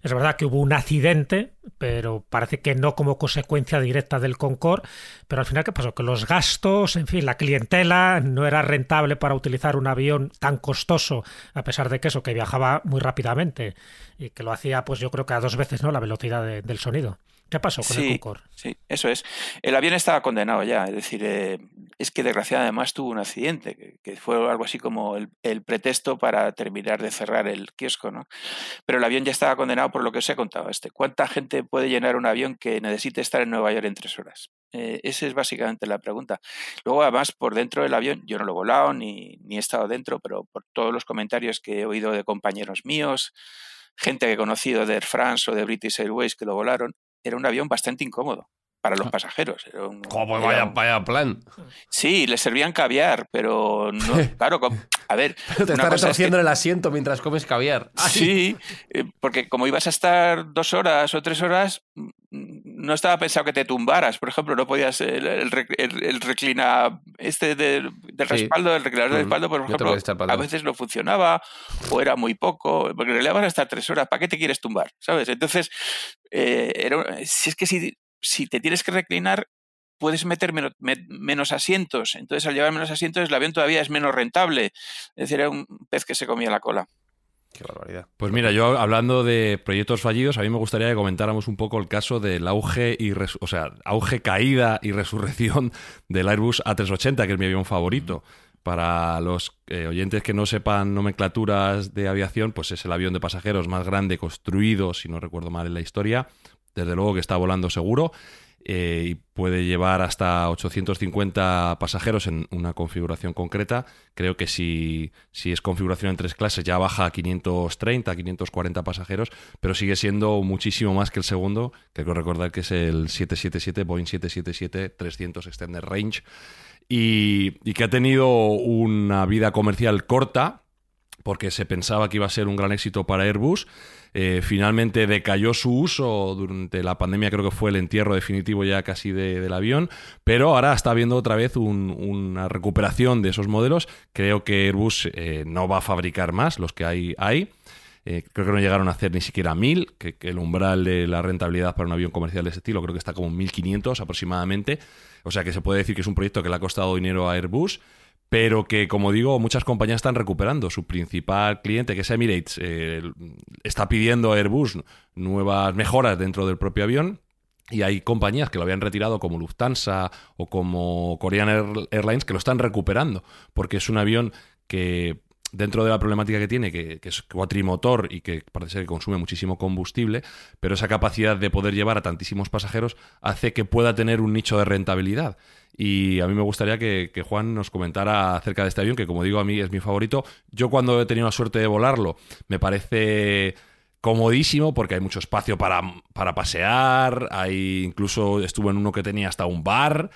Es verdad que hubo un accidente, pero parece que no como consecuencia directa del Concorde, pero al final, ¿qué pasó? Que los gastos, en fin, la clientela no era rentable para utilizar un avión tan costoso, a pesar de que eso, que viajaba muy rápidamente y que lo hacía, pues yo creo que a dos veces, ¿no? La velocidad del sonido. ¿Qué pasó con el Concorde? Sí, eso es. El avión estaba condenado ya, es decir, eh, es que desgraciadamente además tuvo un accidente, que, fue algo así como el, pretexto para terminar de cerrar el kiosco, ¿no? Pero el avión ya estaba condenado por lo que os he contado. Este. ¿Cuánta gente puede llenar un avión que necesite estar en Nueva York en tres horas? Eh, esa es básicamente la pregunta. Luego, además, por dentro del avión, yo no lo he volado ni, ni he estado dentro, pero por todos los comentarios que he oído de compañeros míos, gente que he conocido de Air France o de British Airways que lo volaron, era un avión bastante incómodo para los ah. pasajeros. Era ¿Cómo vaya, plan? Sí, le servían caviar, pero no, claro, a ver. te estás retorciendo el asiento mientras comes caviar. Sí, eh, porque como ibas a estar dos horas o tres horas, no estaba pensado que te tumbaras. Por ejemplo, no podías el, el, reclina este del respaldo, el reclinador de respaldo, por ejemplo, a veces no funcionaba o era muy poco, porque en realidad vas a estar tres horas. ¿Para qué te quieres tumbar? ¿Sabes? Entonces, eh, si es que si si te tienes que reclinar, puedes meter menos, asientos. Entonces, al llevar menos asientos, el avión todavía es menos rentable. Es decir, era un pez que se comía la cola. Qué barbaridad. Pues mira, yo hablando de proyectos fallidos, a mí me gustaría que comentáramos un poco el caso del auge y o sea, auge, caída y resurrección del Airbus A380, que es mi avión favorito. Para los eh, oyentes que no sepan nomenclaturas de aviación, pues es el avión de pasajeros más grande construido, si no recuerdo mal en la historia, desde luego que está volando seguro eh, y puede llevar hasta 850 pasajeros en una configuración concreta. Creo que si, si, es configuración en tres clases ya baja a 530, 540 pasajeros, pero sigue siendo muchísimo más que el segundo, que recordar que es el 777, Boeing 777-300 Extended Range, y que ha tenido una vida comercial corta, porque se pensaba que iba a ser un gran éxito para Airbus. Eh, finalmente decayó su uso durante la pandemia, creo que fue el entierro definitivo ya casi del avión, pero ahora está habiendo otra vez una recuperación de esos modelos. Creo que Airbus eh, no va a fabricar más, los que hay hay. Eh, creo que no llegaron a hacer ni siquiera mil, que, que, el umbral de la rentabilidad para un avión comercial de ese estilo creo que está como en 1500 aproximadamente. O sea que se puede decir que es un proyecto que le ha costado dinero a Airbus pero que, como digo, muchas compañías están recuperando. Su principal cliente, que es Emirates, eh, está pidiendo a Airbus nuevas mejoras dentro del propio avión. Y hay compañías que lo habían retirado como Lufthansa o como Korean Airlines que lo están recuperando, porque es un avión que dentro de la problemática que tiene, que, que, es cuatrimotor y que parece que consume muchísimo combustible, pero esa capacidad de poder llevar a tantísimos pasajeros hace que pueda tener un nicho de rentabilidad. Y a mí me gustaría que, Juan nos comentara acerca de este avión, que como digo, a mí es mi favorito. Yo cuando he tenido la suerte de volarlo, me parece comodísimo porque hay mucho espacio para, para pasear, hay incluso estuve en uno que tenía hasta un bar,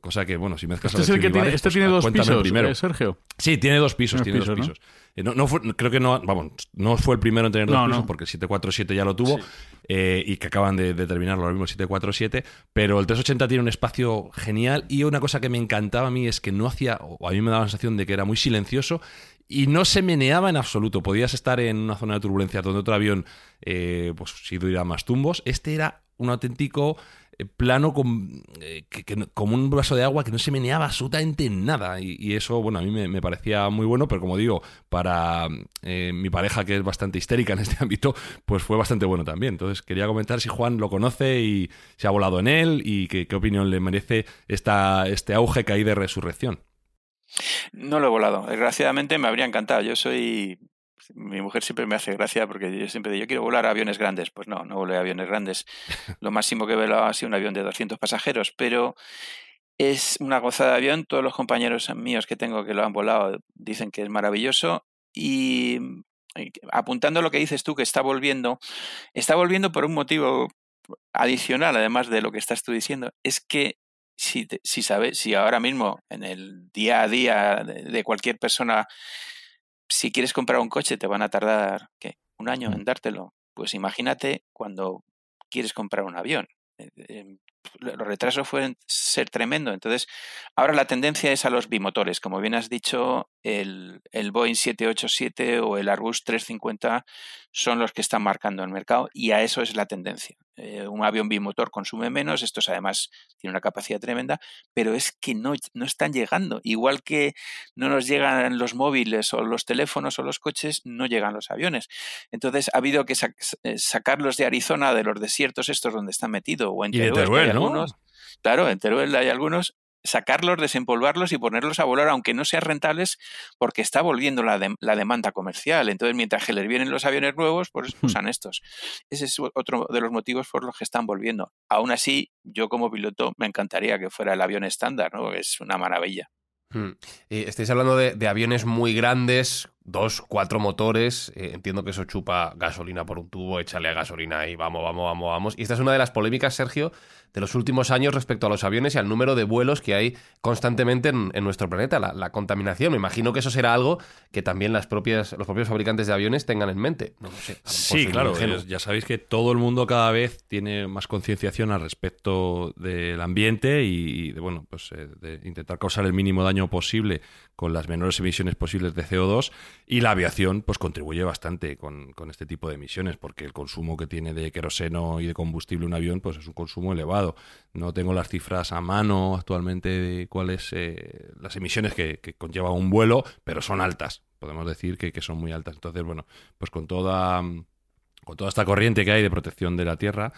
cosa que bueno, si mezclas este es el que tiene, este pues tiene dos pisos, primero. Eh, Sergio. Sí, tiene dos pisos, tiene dos pisos. Eh, ¿no? fue, creo que no, vamos, no fue el primero en tener dos pisos porque el 747 ya lo tuvo eh, y que acaban de, terminarlo ahora mismo el 747, pero el 380 tiene un espacio genial y una cosa que me encantaba a mí es que no hacía, o a mí me daba la sensación de que era muy silencioso y no se meneaba en absoluto. Podías estar en una zona de turbulencia donde otro avión, eh, pues si más tumbos. Este era un auténtico eh, plano con, eh, como un vaso de agua que no se meneaba absolutamente nada. Y, eso, bueno, a mí me, parecía muy bueno, pero como digo, para mi pareja, que es bastante histérica en este ámbito, pues fue bastante bueno también. Entonces quería comentar si Juan lo conoce y se ha volado en él y qué opinión le merece esta, este auge que hay de resurrección. No lo he volado. Desgraciadamente me habría encantado. Yo soy. Mi mujer siempre me hace gracia porque yo siempre digo, yo quiero volar aviones grandes. Pues no, no volé aviones grandes. Lo máximo que he volado ha sido un avión de 200 pasajeros, pero es una gozada de avión. Todos los compañeros míos que tengo que lo han volado dicen que es maravilloso. Y apuntando lo que dices tú, que está volviendo, está volviendo por un motivo adicional, además de lo que estás tú diciendo, es que si, si sabes, si ahora mismo en el día a día de, cualquier persona, si quieres comprar un coche te van a tardar ¿qué? un año en dártelo, pues imagínate cuando quieres comprar un avión. Eh, em, los retrasos pueden ser tremendo. Entonces, ahora la tendencia es a los bimotores. Como bien has dicho, el, el Boeing 787 o el Airbus 350 son los que están marcando el mercado y a eso es la tendencia. Eh, un avión bimotor consume menos, estos además tienen una capacidad tremenda, pero es que no, no están llegando. Igual que no nos llegan los móviles o los teléfonos o los coches, no llegan los aviones. Entonces ha habido que eh, sacarlos de Arizona, de los desiertos estos donde están metidos, o en Teruel, algunos. Claro, en Teruel hay algunos sacarlos, desempolvarlos y ponerlos a volar, aunque no sean rentables, porque está volviendo la, la demanda comercial. Entonces, mientras que les vienen los aviones nuevos, pues hmm. usan estos. Ese es otro de los motivos por los que están volviendo. Aún así, yo como piloto me encantaría que fuera el avión estándar, ¿no? Es una maravilla. Hmm. estáis hablando de, aviones muy grandes, dos, cuatro motores. Eh, entiendo que eso chupa gasolina por un tubo, échale a gasolina y vamos, vamos, vamos, vamos. Y esta es una de las polémicas, Sergio, de los últimos años respecto a los aviones y al número de vuelos que hay constantemente en, nuestro planeta, la, contaminación. Me imagino que eso será algo que también las propias, los propios fabricantes de aviones tengan en mente. sí, claro. Ya sabéis que todo el mundo cada vez tiene más concienciación al respecto del ambiente y de, bueno, pues, eh, de intentar causar el mínimo daño posible con las menores emisiones posibles de CO2 y la aviación pues contribuye bastante con, con, este tipo de emisiones porque el consumo que tiene de queroseno y de combustible un avión pues es un consumo elevado. No tengo las cifras a mano actualmente de cuáles eh, las emisiones que, conlleva un vuelo, pero son altas. Podemos decir que, que son muy altas. Entonces, bueno, pues con toda, con toda esta corriente que hay de protección de la Tierra,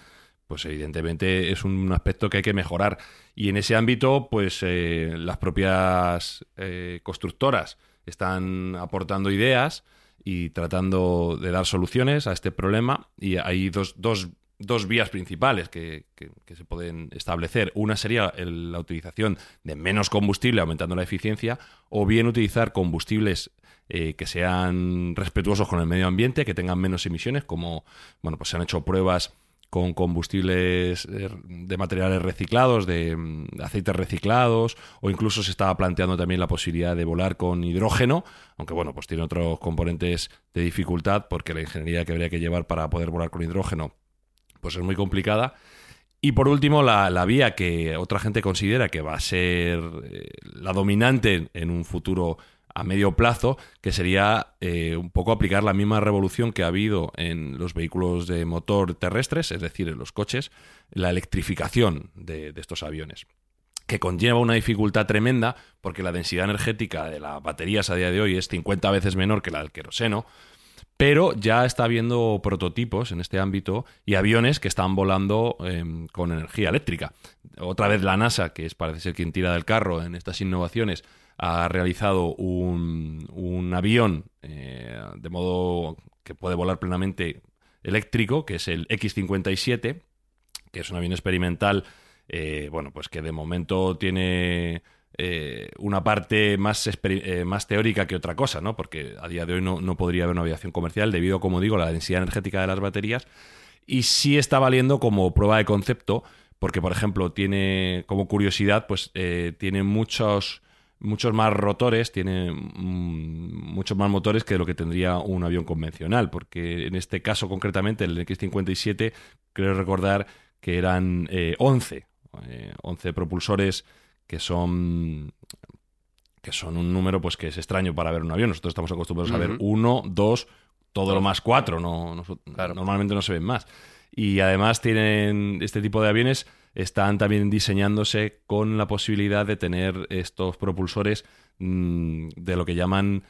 pues evidentemente es un aspecto que hay que mejorar. Y en ese ámbito, pues eh, las propias eh, constructoras están aportando ideas y tratando de dar soluciones a este problema. Y hay dos, dos, dos vías principales que, se pueden establecer. Una sería la utilización de menos combustible, aumentando la eficiencia, o bien utilizar combustibles eh, que sean respetuosos con el medio ambiente, que tengan menos emisiones, como bueno, pues se han hecho pruebas con combustibles eh, de materiales reciclados, de, mm, aceites reciclados, o incluso se estaba planteando también la posibilidad de volar con hidrógeno, aunque bueno, pues tiene otros componentes de dificultad porque la ingeniería que habría que llevar para poder volar con hidrógeno pues es muy complicada. Y por último, la, la vía que otra gente considera que va a ser eh, la dominante en un futuro a medio plazo, que sería eh, un poco aplicar la misma revolución que ha habido en los vehículos de motor terrestres, es decir, en los coches, la electrificación de, estos aviones que conlleva una dificultad tremenda porque la densidad energética de las baterías a día de hoy es 50 veces menor que la del queroseno, pero ya está habiendo prototipos en este ámbito y aviones que están volando em, con energía eléctrica. Otra vez la NASA, que es parece ser quien tira del carro en estas innovaciones, ha realizado un, avión eh, de modo que puede volar plenamente eléctrico, que es el X-57, que es un avión experimental, eh, bueno, pues que de momento tiene eh, una parte más, más teórica que otra cosa, ¿no? Porque a día de hoy no, no, podría haber una aviación comercial debido, como digo, a la densidad energética de las baterías. Y sí está valiendo como prueba de concepto, porque, por ejemplo, tiene, como curiosidad, pues tiene muchos muchos más rotores, tiene mm, muchos más motores que lo que tendría un avión convencional, porque en este caso concretamente el X-57 creo recordar que eran 11, eh, 11 eh, propulsores que son que son un número pues que es extraño para ver un avión. Nosotros estamos acostumbrados a ver uno, dos, todo lo más cuatro, no, normalmente no se ven más. Y además tienen este tipo de aviones están también diseñándose con la posibilidad de tener estos propulsores mm, de lo que llaman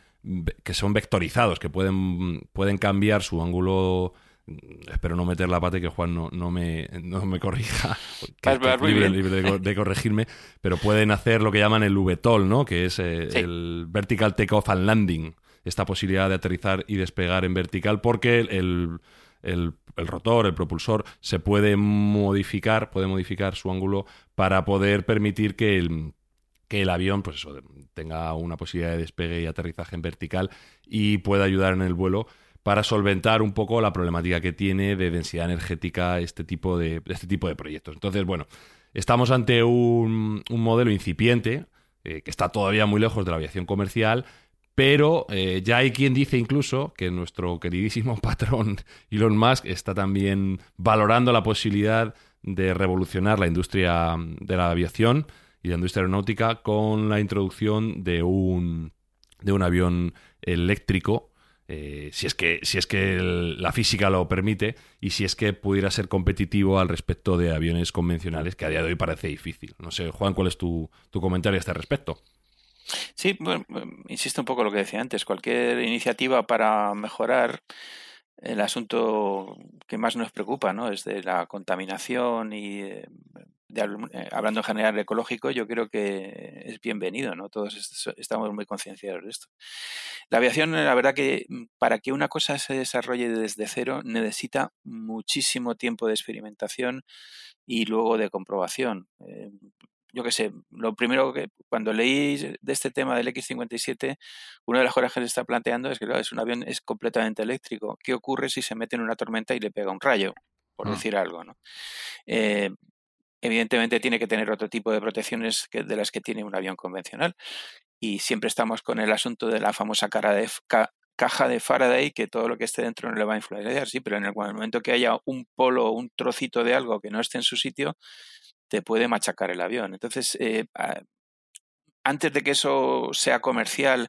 que son vectorizados, que pueden, pueden cambiar su ángulo mm, espero no meter la pata y que Juan no, no, me, no me corrija, que, es libre, de, corregirme, pero pueden hacer lo que llaman el VTOL, ¿no? que es eh, el Vertical Takeoff and Landing, esta posibilidad de aterrizar y despegar en vertical, porque el, el, rotor, el propulsor, se puede modificar, puede modificar su ángulo para poder permitir que el, que el avión pues eso, tenga una posibilidad de despegue y aterrizaje en vertical y pueda ayudar en el vuelo para solventar un poco la problemática que tiene de densidad energética este tipo de, este tipo de proyectos. Entonces, bueno, estamos ante un, modelo incipiente, eh, que está todavía muy lejos de la aviación comercial, Pero eh, ya hay quien dice incluso que nuestro queridísimo patrón Elon Musk está también valorando la posibilidad de revolucionar la industria de la aviación y la industria aeronáutica con la introducción de un, de un avión eléctrico eh, si es que, si es que la física lo permite y si es que pudiera ser competitivo al respecto de aviones convencionales, que a día de hoy parece difícil. No sé, Juan, ¿cuál es tu, tu comentario a este respecto? Sí, bueno, insisto un poco en lo que decía antes. Cualquier iniciativa para mejorar el asunto que más nos preocupa, ¿no? Es de la contaminación y eh, eh, hablando en general ecológico, yo creo que es bienvenido, ¿no? Todos estamos muy concienciados de esto. La aviación, la verdad que mm, para que una cosa se desarrolle desde cero necesita muchísimo tiempo de experimentación y luego de comprobación. Eh, yo qué sé, lo primero que cuando leí de este tema del X-57, una de las cosas que se está planteando es que claro, es un avión es completamente eléctrico. ¿Qué ocurre si se mete en una tormenta y le pega un rayo? Por mm. decir algo, ¿no? Eh, evidentemente tiene que tener otro tipo de protecciones que de las que tiene un avión convencional. Y siempre estamos con el asunto de la famosa cara de, caja de Faraday, que todo lo que esté dentro no le va a influenciar, sí, pero en el momento que haya un polo, un trocito de algo que no esté en su sitio, te puede machacar el avión. Entonces, eh, antes de que eso sea comercial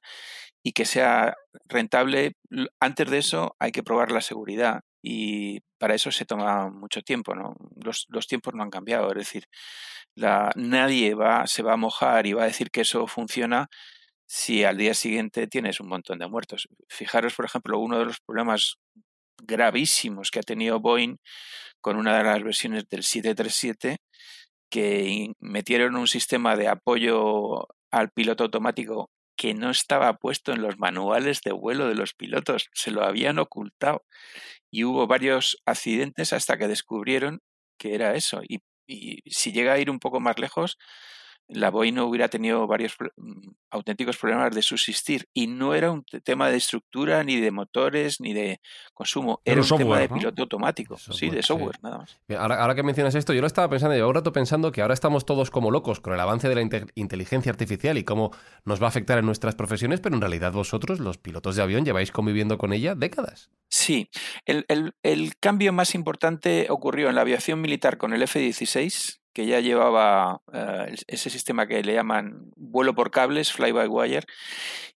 y que sea rentable, antes de eso hay que probar la seguridad y para eso se toma mucho tiempo. Los, tiempos no han cambiado, es decir, nadie va, se va a mojar y va a decir que eso funciona si al día siguiente tienes un montón de muertos. Fijaros, por ejemplo, uno de los problemas gravísimos que ha tenido Boeing con una de las versiones del 737 que metieron un sistema de apoyo al piloto automático que no estaba puesto en los manuales de vuelo de los pilotos, se lo habían ocultado. Y hubo varios accidentes hasta que descubrieron que era eso. Y, si llega a ir un poco más lejos, la Boeing no hubiera tenido varios mm, auténticos problemas de subsistir. Y no era un tema de estructura, ni de motores, ni de consumo. Era un tema de piloto automático. sí, de software, nada más. Ahora, que mencionas esto, yo lo estaba pensando, llevo un rato pensando que ahora estamos todos como locos con el avance de la inteligencia artificial y cómo nos va a afectar en nuestras profesiones, pero en realidad vosotros, los pilotos de avión, lleváis conviviendo con ella décadas. Sí, el, el cambio más importante ocurrió en la aviación militar con el F-16 que ya llevaba eh, ese sistema que le llaman vuelo por cables, fly by wire,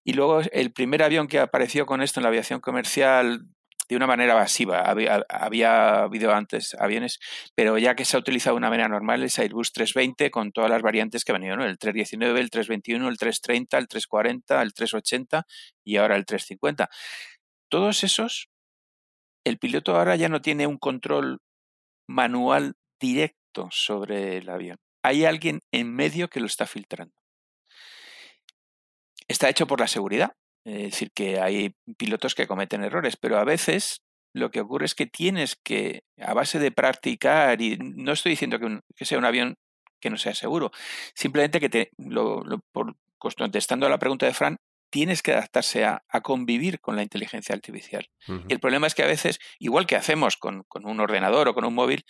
y luego el primer avión que apareció con esto en la aviación comercial de una manera masiva. Había, había, habido antes aviones, pero ya que se ha utilizado de una manera normal es Airbus 320 con todas las variantes que han venido, ¿no? el 319, el 321, el 330, el 340, el 380 y ahora el 350. Todos esos, el piloto ahora ya no tiene un control manual directo sobre el avión. Hay alguien en medio que lo está filtrando. Está hecho por la seguridad, es decir, que hay pilotos que cometen errores, pero a veces lo que ocurre es que tienes que, a base de practicar, y no estoy diciendo que, sea un avión que no sea seguro, simplemente que te, lo, por, contestando a la pregunta de Fran, tienes que adaptarse a, convivir con la inteligencia artificial. Y el problema es que a veces, igual que hacemos con, con, un ordenador o con un móvil,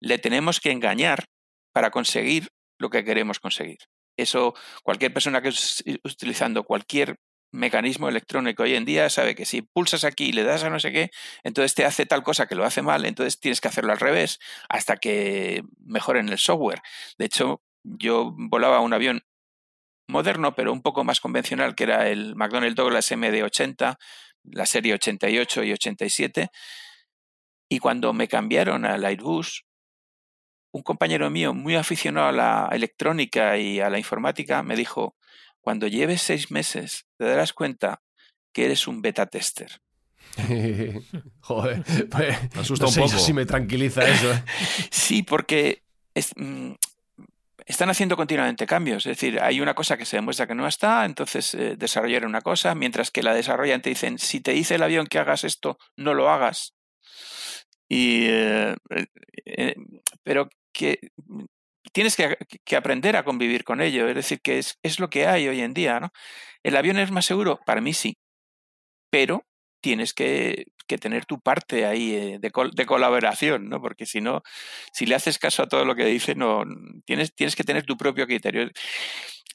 le tenemos que engañar para conseguir lo que queremos conseguir. Eso, cualquier persona que esté utilizando cualquier mecanismo electrónico hoy en día sabe que si pulsas aquí y le das a no sé qué, entonces te hace tal cosa que lo hace mal, entonces tienes que hacerlo al revés hasta que mejoren el software. De hecho, yo volaba un avión moderno, pero un poco más convencional, que era el McDonnell Douglas MD-80, la serie 88 y 87, y cuando me cambiaron al Airbus, un compañero mío muy aficionado a la electrónica y a la informática me dijo, cuando lleves seis meses te darás cuenta que eres un beta tester. Joder, pues, asusta un poco. si me tranquiliza eso. ¿eh? sí, porque mm, están haciendo continuamente cambios. Es decir, hay una cosa que se demuestra que no está, entonces eh, desarrollar una cosa, mientras que la desarrollan te dicen, si te dice el avión que hagas esto, no lo hagas. Y, eh, pero que mm, tienes que, aprender a convivir con ello, es decir, que es, es, lo que hay hoy en día. ¿no? ¿El avión es más seguro? Para mí sí, pero tienes que, que tener tu parte ahí eh, de, de, colaboración, ¿no? porque si no, si le haces caso a todo lo que dice, no, tienes, tienes que tener tu propio criterio.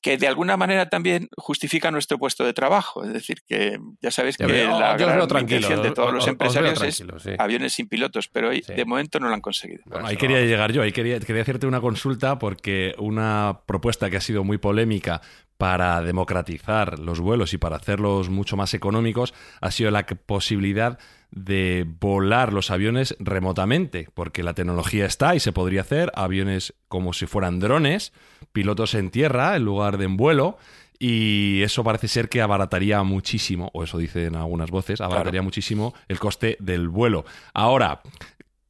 Que de alguna manera también justifica nuestro puesto de trabajo. Es decir, que ya sabéis Ya que veo, la veo gran intención de todos os- los empresarios es sí. aviones sin pilotos, pero hoy Sí. de momento no lo han conseguido. Bueno, ahí quería no. llegar yo, ahí quería, quería hacerte una consulta porque una propuesta que ha sido muy polémica para democratizar los vuelos y para hacerlos mucho más económicos ha sido la posibilidad de volar los aviones remotamente, porque la tecnología está y se podría hacer aviones como si fueran drones, pilotos en tierra en lugar de en vuelo. Y eso parece ser que abarataría muchísimo, o eso dicen algunas voces, abarataría muchísimo el coste del vuelo. Ahora,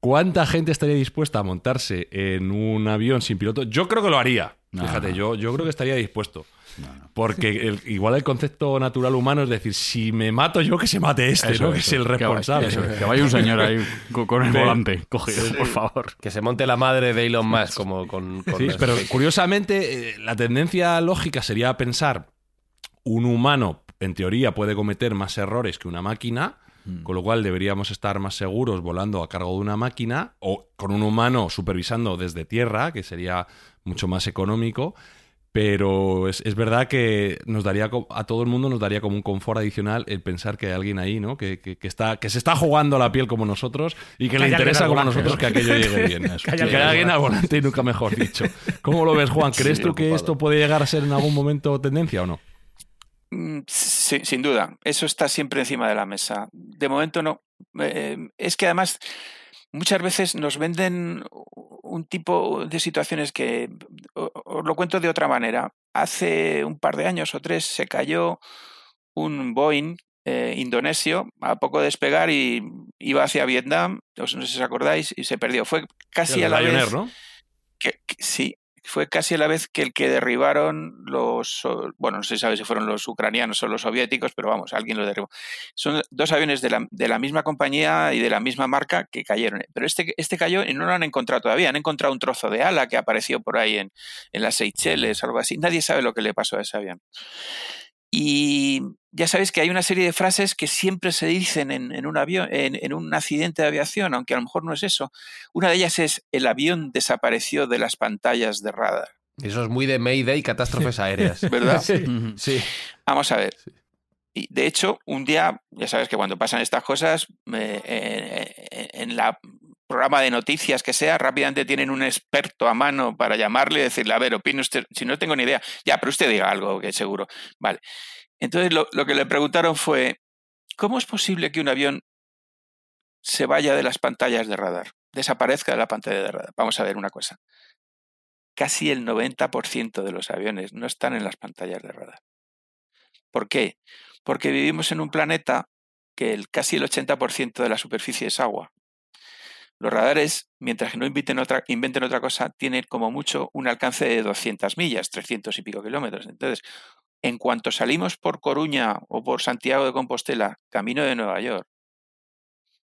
¿Cuánta gente estaría dispuesta a montarse en un avión sin piloto? Yo creo que lo haría. Fíjate, yo, yo creo que estaría dispuesto. Porque el- igual el concepto natural humano es decir, si me mato yo, que se mate este, Eso, ¿no? Que es el Que vaya- responsable. eso, que vaya un señor ahí con, el volante cogido, por favor. Que se monte la madre de Elon Musk como con... con Sí, pero curiosamente, eh, la tendencia lógica sería pensar un humano, en teoría, puede cometer más errores que una máquina, con lo cual deberíamos estar más seguros volando a cargo de una máquina o con un humano supervisando desde tierra, que sería mucho más económico. Pero es, es verdad que nos daría a todo el mundo nos daría como un confort adicional el pensar que hay alguien ahí, ¿no? Que, que- que está, que se está jugando la piel como nosotros y que, Que le interesa como nosotros ¿no? que aquello llegue bien. Que hay que alguien hay al alguien al volante y nunca mejor dicho. ¿Cómo lo ves, Juan? ¿Crees Sí, tú que esto puede llegar a ser en algún momento tendencia o no? Mm, sí, sin duda, eso está siempre encima de la mesa. De momento no. Eh, es que además muchas veces nos venden un tipo de situaciones que os lo cuento de otra manera. Hace un par de años o tres se cayó un Boeing eh, indonesio a poco de despegar y iba hacia Vietnam, os- no sé si os acordáis, y se perdió. Fue casi a la vez Air, ¿no? que, que- sí, fue casi la vez que el que derribaron los, bueno, no se sabe si fueron los ucranianos o los soviéticos, pero vamos, alguien lo derribó. Son dos aviones de la, de la misma compañía y de la misma marca que cayeron. Pero este, este cayó y no lo han encontrado todavía. Han encontrado un trozo de ala que apareció por ahí en, en las Seychelles, algo así. Nadie sabe lo que le pasó a ese avión. Y ya sabéis que hay una serie de frases que siempre se dicen en, en un avión, en, en un accidente de aviación, aunque a lo mejor no es eso. Una de ellas es el avión desapareció de las pantallas de radar. Eso es muy de Mayday, catástrofes aéreas. ¿Verdad? sí, sí. Vamos a ver. Y de hecho, un día, ya sabes que cuando pasan estas cosas, eh, eh, en la programa de noticias que sea, rápidamente tienen un experto a mano para llamarle y decirle, a ver, opine usted, si no tengo ni idea, ya, pero usted diga algo, que seguro. Vale. Entonces lo, lo que le preguntaron fue, ¿cómo es posible que un avión se vaya de las pantallas de radar, desaparezca de la pantalla de radar? Vamos a ver una cosa. Casi el 90% de los aviones no están en las pantallas de radar. ¿Por qué? Porque vivimos en un planeta que el, casi el 80% de la superficie es agua. Los radares, mientras que no inventen otra, inventen otra cosa, tienen como mucho un alcance de 200 millas, 300 y pico kilómetros. Entonces, en cuanto salimos por Coruña o por Santiago de Compostela, camino de Nueva York,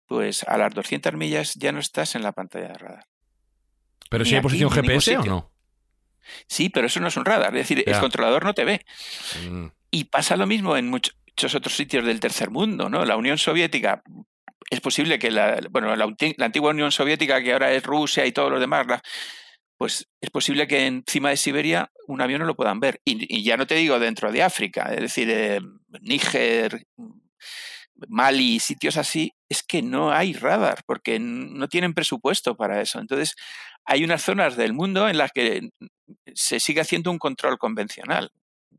pues a las 200 millas ya no estás en la pantalla de radar. Pero Ni si hay aquí, posición GPS o no. Sí, pero eso no es un radar, es decir, Ya. el controlador no te ve. Mm. Y pasa lo mismo en muchos otros sitios del tercer mundo, ¿no? La Unión Soviética, es posible que la, bueno, la, antigua Unión Soviética, que ahora es Rusia y todos los demás, pues es posible que encima de Siberia un avión no lo puedan ver. Y, ya no te digo dentro de África, es decir, eh, Níger, Mali, sitios así, es que no hay radar, porque no tienen presupuesto para eso. Entonces, hay unas zonas del mundo en las que se sigue haciendo un control convencional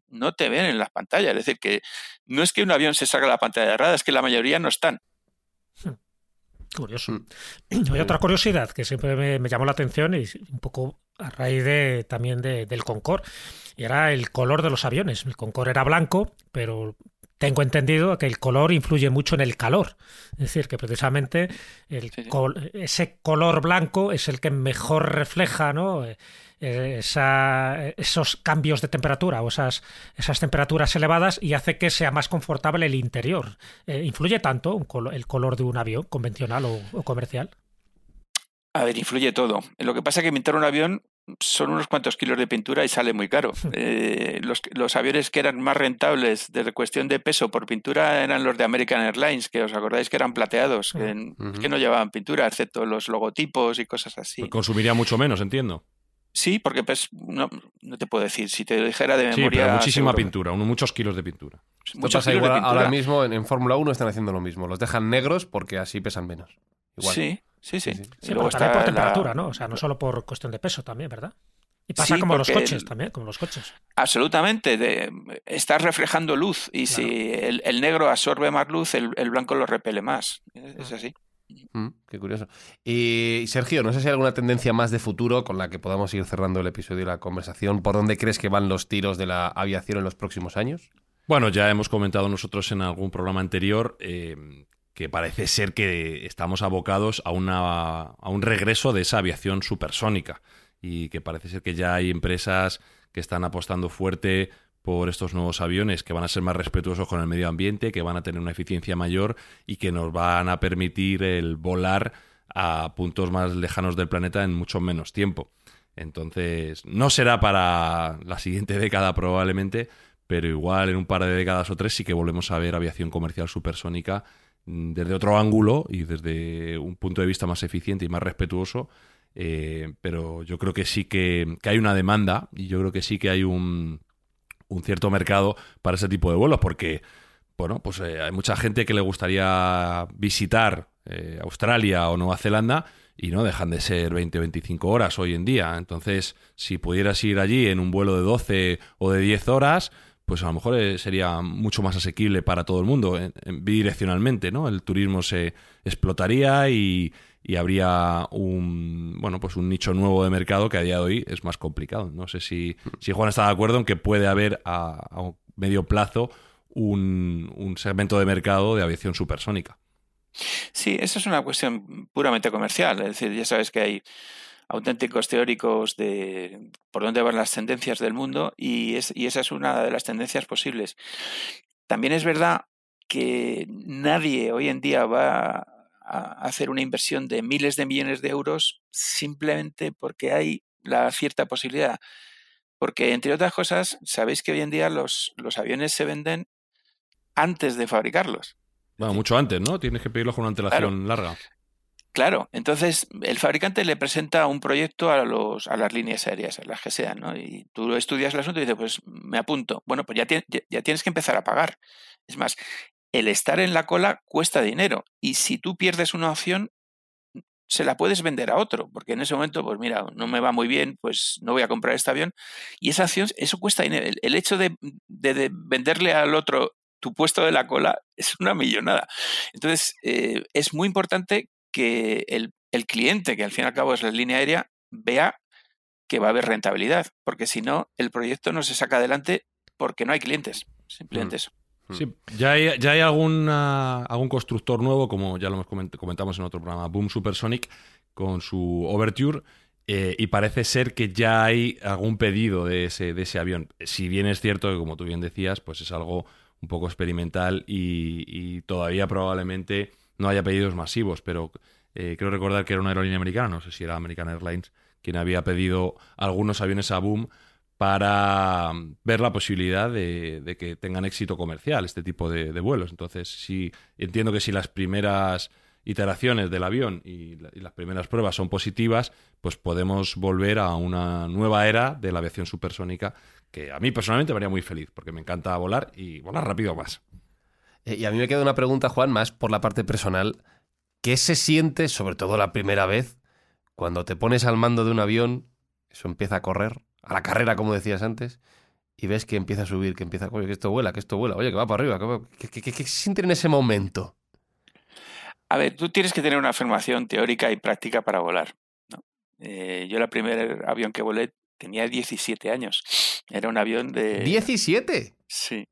no te ven en las pantallas. Es decir, que no es que un avión se saque la pantalla de radar, es que la mayoría no están. Curioso. Mm. Hay otra curiosidad que siempre me, me llamó la atención y un poco a raíz de, también de- del Concorde, y era el color de los aviones. El Concorde era blanco, pero tengo entendido que el color influye mucho en el calor. Es decir, que precisamente el Sí, sí. col- ese color blanco es el que mejor refleja ¿no? Eh, esa- esos cambios de temperatura o esas, esas temperaturas elevadas y hace que sea más confortable el interior. Eh, ¿Influye tanto un colo- el color de un avión convencional o, o comercial? A ver, influye todo. Lo que pasa es que pintar un avión son unos cuantos kilos de pintura y sale muy caro. Eh, los, los aviones que eran más rentables de cuestión de peso por pintura eran los de American Airlines, que os acordáis que eran plateados, que, Ujú. que no llevaban pintura, excepto los logotipos y cosas así. Pues consumiría mucho menos, entiendo. Sí, porque pues, no, no te puedo decir. Si te dijera de Sí, memoria. pero muchísima seguro. pintura, uno- muchos kilos de pintura. Esto Muchos pasa kilos de igual pintura. ahora mismo en, en Fórmula 1 están haciendo lo mismo. Los dejan negros porque así pesan menos. Igual. Sí, sí, sí. Sí, sí. Y Sí, luego pero también está por la- temperatura, ¿no? O sea, no solo por cuestión de peso también, ¿verdad? Y pasa Sí, como los coches el- también, como los coches. Absolutamente. de- estás reflejando luz y si el, el negro absorbe más luz, el, el blanco lo repele más. Es, es así. Mm, qué curioso. Y Sergio, no sé si hay alguna tendencia más de futuro con la que podamos ir cerrando el episodio y la conversación. ¿Por dónde crees que van los tiros de la aviación en los próximos años? Bueno, ya hemos comentado nosotros en algún programa anterior eh, que parece ser que estamos abocados a, una, a un regreso de esa aviación supersónica y que parece ser que ya hay empresas que están apostando fuerte por estos nuevos aviones que van a ser más respetuosos con el medio ambiente, que van a tener una eficiencia mayor y que nos van a permitir el volar a puntos más lejanos del planeta en mucho menos tiempo. Entonces, no será para la siguiente década probablemente, pero igual en un par de décadas o tres sí que volvemos a ver aviación comercial supersónica mm, desde otro ángulo y desde un punto de vista más eficiente y más respetuoso. eh, pero yo creo que sí que, que hay una demanda y yo creo que sí que hay un, un cierto mercado para ese tipo de vuelos porque bueno, pues eh, hay mucha gente que le gustaría visitar eh, Australia o Nueva Zelanda y no dejan de ser 20 o 25 horas hoy en día. Entonces, si pudieras ir allí en un vuelo de 12 o de 10 horas, pues a lo mejor eh, sería mucho más asequible para todo el mundo, en- en- bidireccionalmente, ¿no? El turismo se explotaría y, y habría un bueno pues un nicho nuevo de mercado que a día de hoy es más complicado. No sé si, si Juan está de acuerdo en que puede haber a, a medio plazo un, un segmento de mercado de aviación supersónica. Sí, esa es una cuestión puramente comercial. Es decir, ya sabes que hay auténticos teóricos de por dónde van las tendencias del mundo y, es, y esa es una de las tendencias posibles. También es verdad que nadie hoy en día va a hacer una inversión de miles de millones de euros simplemente porque hay la cierta posibilidad. Porque, entre otras cosas, sabéis que hoy en día los, los aviones se venden antes de fabricarlos. Bueno, mucho antes, ¿no? Tienes que pedirlo con una antelación larga. Claro, entonces el fabricante le presenta un proyecto a, los, a las líneas aéreas, a las que sean, ¿no? Y tú estudias el asunto y dices, pues me apunto. Bueno, pues ya, ya tienes que empezar a pagar. Es más, el estar en la cola cuesta dinero y si tú pierdes una opción, se la puedes vender a otro, porque en ese momento, pues mira, no me va muy bien, pues no voy a comprar este avión. Y esa acción, eso cuesta dinero. El, el hecho de, de- de venderle al otro tu puesto de la cola es una millonada. Entonces, eh, es muy importante que el, el cliente, que al fin y al cabo es la línea aérea, vea que va a haber rentabilidad, porque si no, el proyecto no se saca adelante porque no hay clientes. Simplemente Mm. eso. Sí, ya hay, ya hay alguna- algún constructor nuevo, como ya lo comentamos en otro programa, Boom Supersonic, con su Overture, eh, y parece ser que ya hay algún pedido de ese, de ese avión. Si bien es cierto que, como tú bien decías, pues es algo un poco experimental y, y todavía probablemente no haya pedidos masivos, pero eh, creo recordar que era una aerolínea americana, no sé si era American Airlines, quien había pedido algunos aviones a Boom para mm, ver la posibilidad de, que tengan éxito comercial este tipo de, vuelos. Entonces, sí, entiendo que si las primeras iteraciones del avión y, y las primeras pruebas son positivas, pues podemos volver a una nueva era de la aviación supersónica que a mí personalmente me haría muy feliz, porque me encanta volar y volar rápido más. Eh, Y a mí me queda una pregunta, Juan, más por la parte personal. ¿Qué se siente, sobre todo la primera vez, cuando te pones al mando de un avión, eso empieza a correr, a la carrera, como decías antes, y ves que empieza a subir, que empieza, oye, que esto vuela, que esto vuela, oye, que va para arriba, que va- ¿qué, qué- qué- qué se siente en ese momento? A ver, tú tienes que tener una formación teórica y práctica para volar. ¿no? Eh, yo el primer avión que volé tenía 17 años. Era un avión de... ¿17? Sí.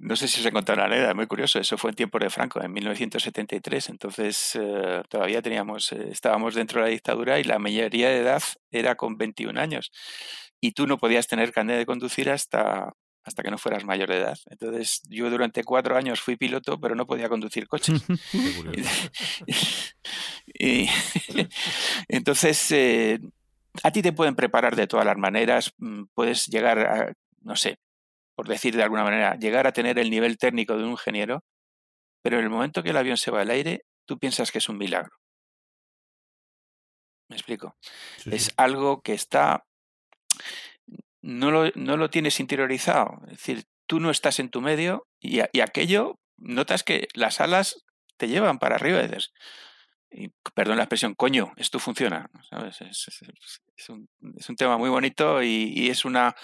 No sé si os he contado la anécdota, muy curioso. Eso fue en tiempo de Franco, en 1973. Entonces eh, todavía teníamos, eh, estábamos dentro de la dictadura y la mayoría de edad era con 21 años. Y tú no podías tener carnet de conducir hasta, hasta que no fueras mayor de edad. Entonces yo durante cuatro años fui piloto, pero no podía conducir coches. Y entonces, eh, a ti te pueden preparar de todas las maneras, mm, puedes llegar a, no sé, por decir de alguna manera, llegar a tener el nivel técnico de un ingeniero, pero en el momento que el avión se va al aire, tú piensas que es un milagro. Me explico. es algo que está. No lo, no lo tienes interiorizado. Es decir, tú no estás en tu medio y, y aquello notas que las alas te llevan para arriba. Y dices, y, perdón la expresión, coño, esto funciona. ¿sabes? Es, es, es, un, es, un, tema muy bonito y, y, es una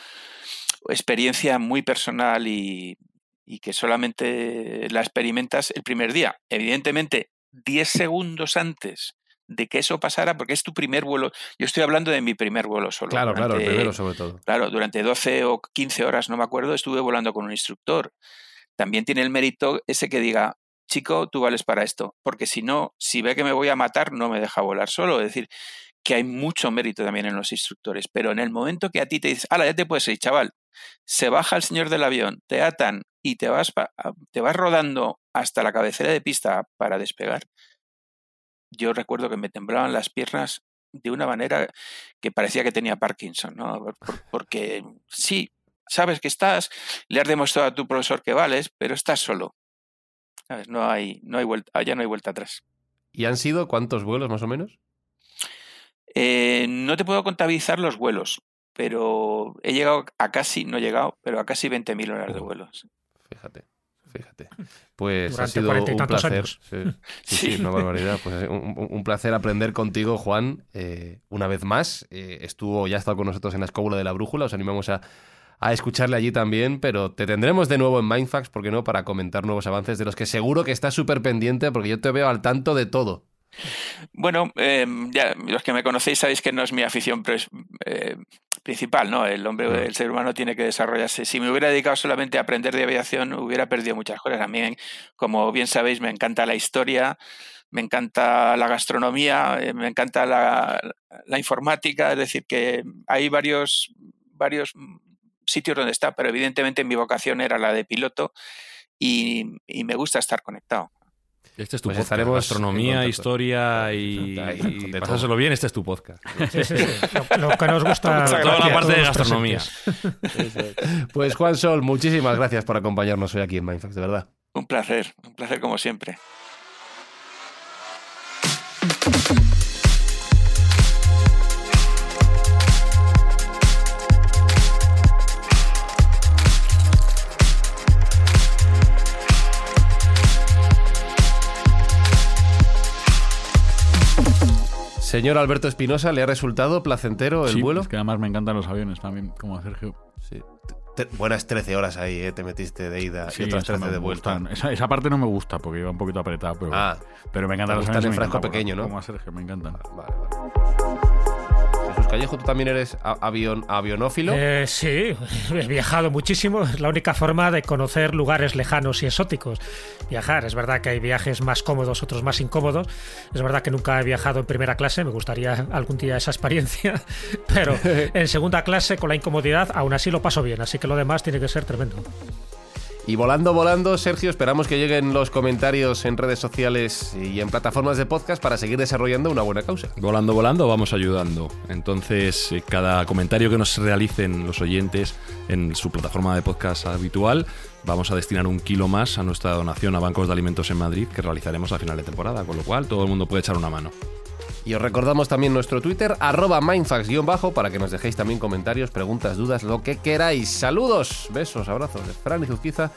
experiencia muy personal y, y, que solamente la experimentas el primer día. Evidentemente, 10 segundos antes de que eso pasara, porque es tu primer vuelo. Yo estoy hablando de mi primer vuelo solo. Claro, durante, claro, el primero sobre todo. Claro, durante 12 o 15 horas, no me acuerdo, estuve volando con un instructor. También tiene el mérito ese que diga, chico, tú vales para esto, porque si no, si ve que me voy a matar, no me deja volar solo. Es decir, que hay mucho mérito también en los instructores, pero en el momento que a ti te dices, ala, ya te puedes ir, chaval, se baja el señor del avión, te atan y te vas, te vas rodando hasta la cabecera de pista para despegar, yo recuerdo que me temblaban las piernas de una manera que parecía que tenía Parkinson, ¿no? Porque sí, sabes que estás, le has demostrado a tu profesor que vales, pero estás solo. ¿Sabes? No hay, no hay vuelta, ya no hay vuelta atrás. ¿Y han sido cuántos vuelos más o menos? Eh, no te puedo contabilizar los vuelos, pero he llegado a casi, no he llegado, pero a casi 20.000 horas de vuelos. Fíjate fíjate. Pues Durante ha sido un placer. Sí, sí, sí, una barbaridad. Pues un, un, placer aprender contigo, Juan, eh, una vez más. Eh, estuvo, ya ha estado con nosotros en la escóbula de la brújula, os animamos a, a escucharle allí también, pero te tendremos de nuevo en Mindfax, ¿por qué no? Para comentar nuevos avances de los que seguro que estás súper pendiente, porque yo te veo al tanto de todo. Bueno, eh, ya los que me conocéis sabéis que no es mi afición eh, principal, ¿no? El hombre, el ser humano tiene que desarrollarse. Si me hubiera dedicado solamente a aprender de aviación, hubiera perdido muchas cosas. A mí, como bien sabéis, me encanta la historia, me encanta la gastronomía, eh, me encanta la, la, informática, es decir, que hay varios, varios sitios donde está, pero evidentemente mi vocación era la de piloto y, y me gusta estar conectado. Este es tu pues podcast. Estaremos Gastronomía, historia y, y pasárselo bien, este es tu podcast. Sí, sí, sí. Lo, lo, que nos gusta. Toda la parte de gastronomía. pues Juan Sol, muchísimas gracias por acompañarnos hoy aquí en Mindfax, de verdad. Un placer, un placer como siempre. Señor Alberto Espinosa, ¿le ha resultado placentero el sí, vuelo? Es que además me encantan los aviones también, como a Sergio. Sí. Te, buenas 13 horas ahí, ¿eh? te metiste de ida sí, y otras 13 de vuelta. Esa, esa, parte no me gusta porque iba un poquito apretado, pero, ah, pero me encantan los aviones. en frasco pequeño, ¿no? Como a Sergio, me encantan. Vale, vale. Jesús Callejo, ¿tú también eres avion, avionófilo? Eh, sí, he viajado muchísimo. Es la única forma de conocer lugares lejanos y exóticos. Viajar. Es verdad que hay viajes más cómodos, otros más incómodos. Es verdad que nunca he viajado en primera clase. Me gustaría algún día esa experiencia. Pero en segunda clase, con la incomodidad, aún así lo paso bien. Así que lo demás tiene que ser tremendo. Y volando, volando, Sergio, esperamos que lleguen los comentarios en redes sociales y en plataformas de podcast para seguir desarrollando una buena causa. Volando, volando, vamos ayudando. Entonces, eh, cada comentario que nos realicen los oyentes en su plataforma de podcast habitual, vamos a destinar un kilo más a nuestra donación a bancos de alimentos en Madrid que realizaremos a final de temporada, con lo cual todo el mundo puede echar una mano. Y os recordamos también nuestro Twitter, arroba mindfax-bajo, para que nos dejéis también comentarios, preguntas, dudas, lo que queráis. Saludos, besos, abrazos de y Zuzquiza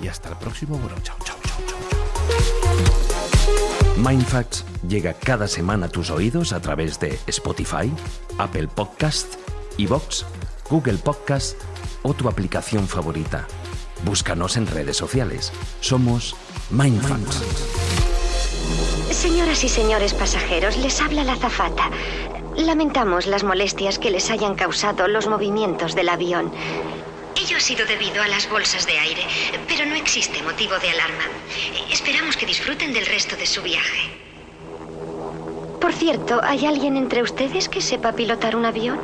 y hasta el próximo bueno. Chao, chao, chao, chao. Mindfax llega cada semana a tus oídos a través de Spotify, Apple Podcast, Evox, Google Podcast o tu aplicación favorita. Búscanos en redes sociales. Somos Mindfax. Mindfax. Señoras y señores pasajeros, les habla la azafata. Lamentamos las molestias que les hayan causado los movimientos del avión. Ello ha sido debido a las bolsas de aire, pero no existe motivo de alarma. Esperamos que disfruten del resto de su viaje. Por cierto, ¿hay alguien entre ustedes que sepa pilotar un avión?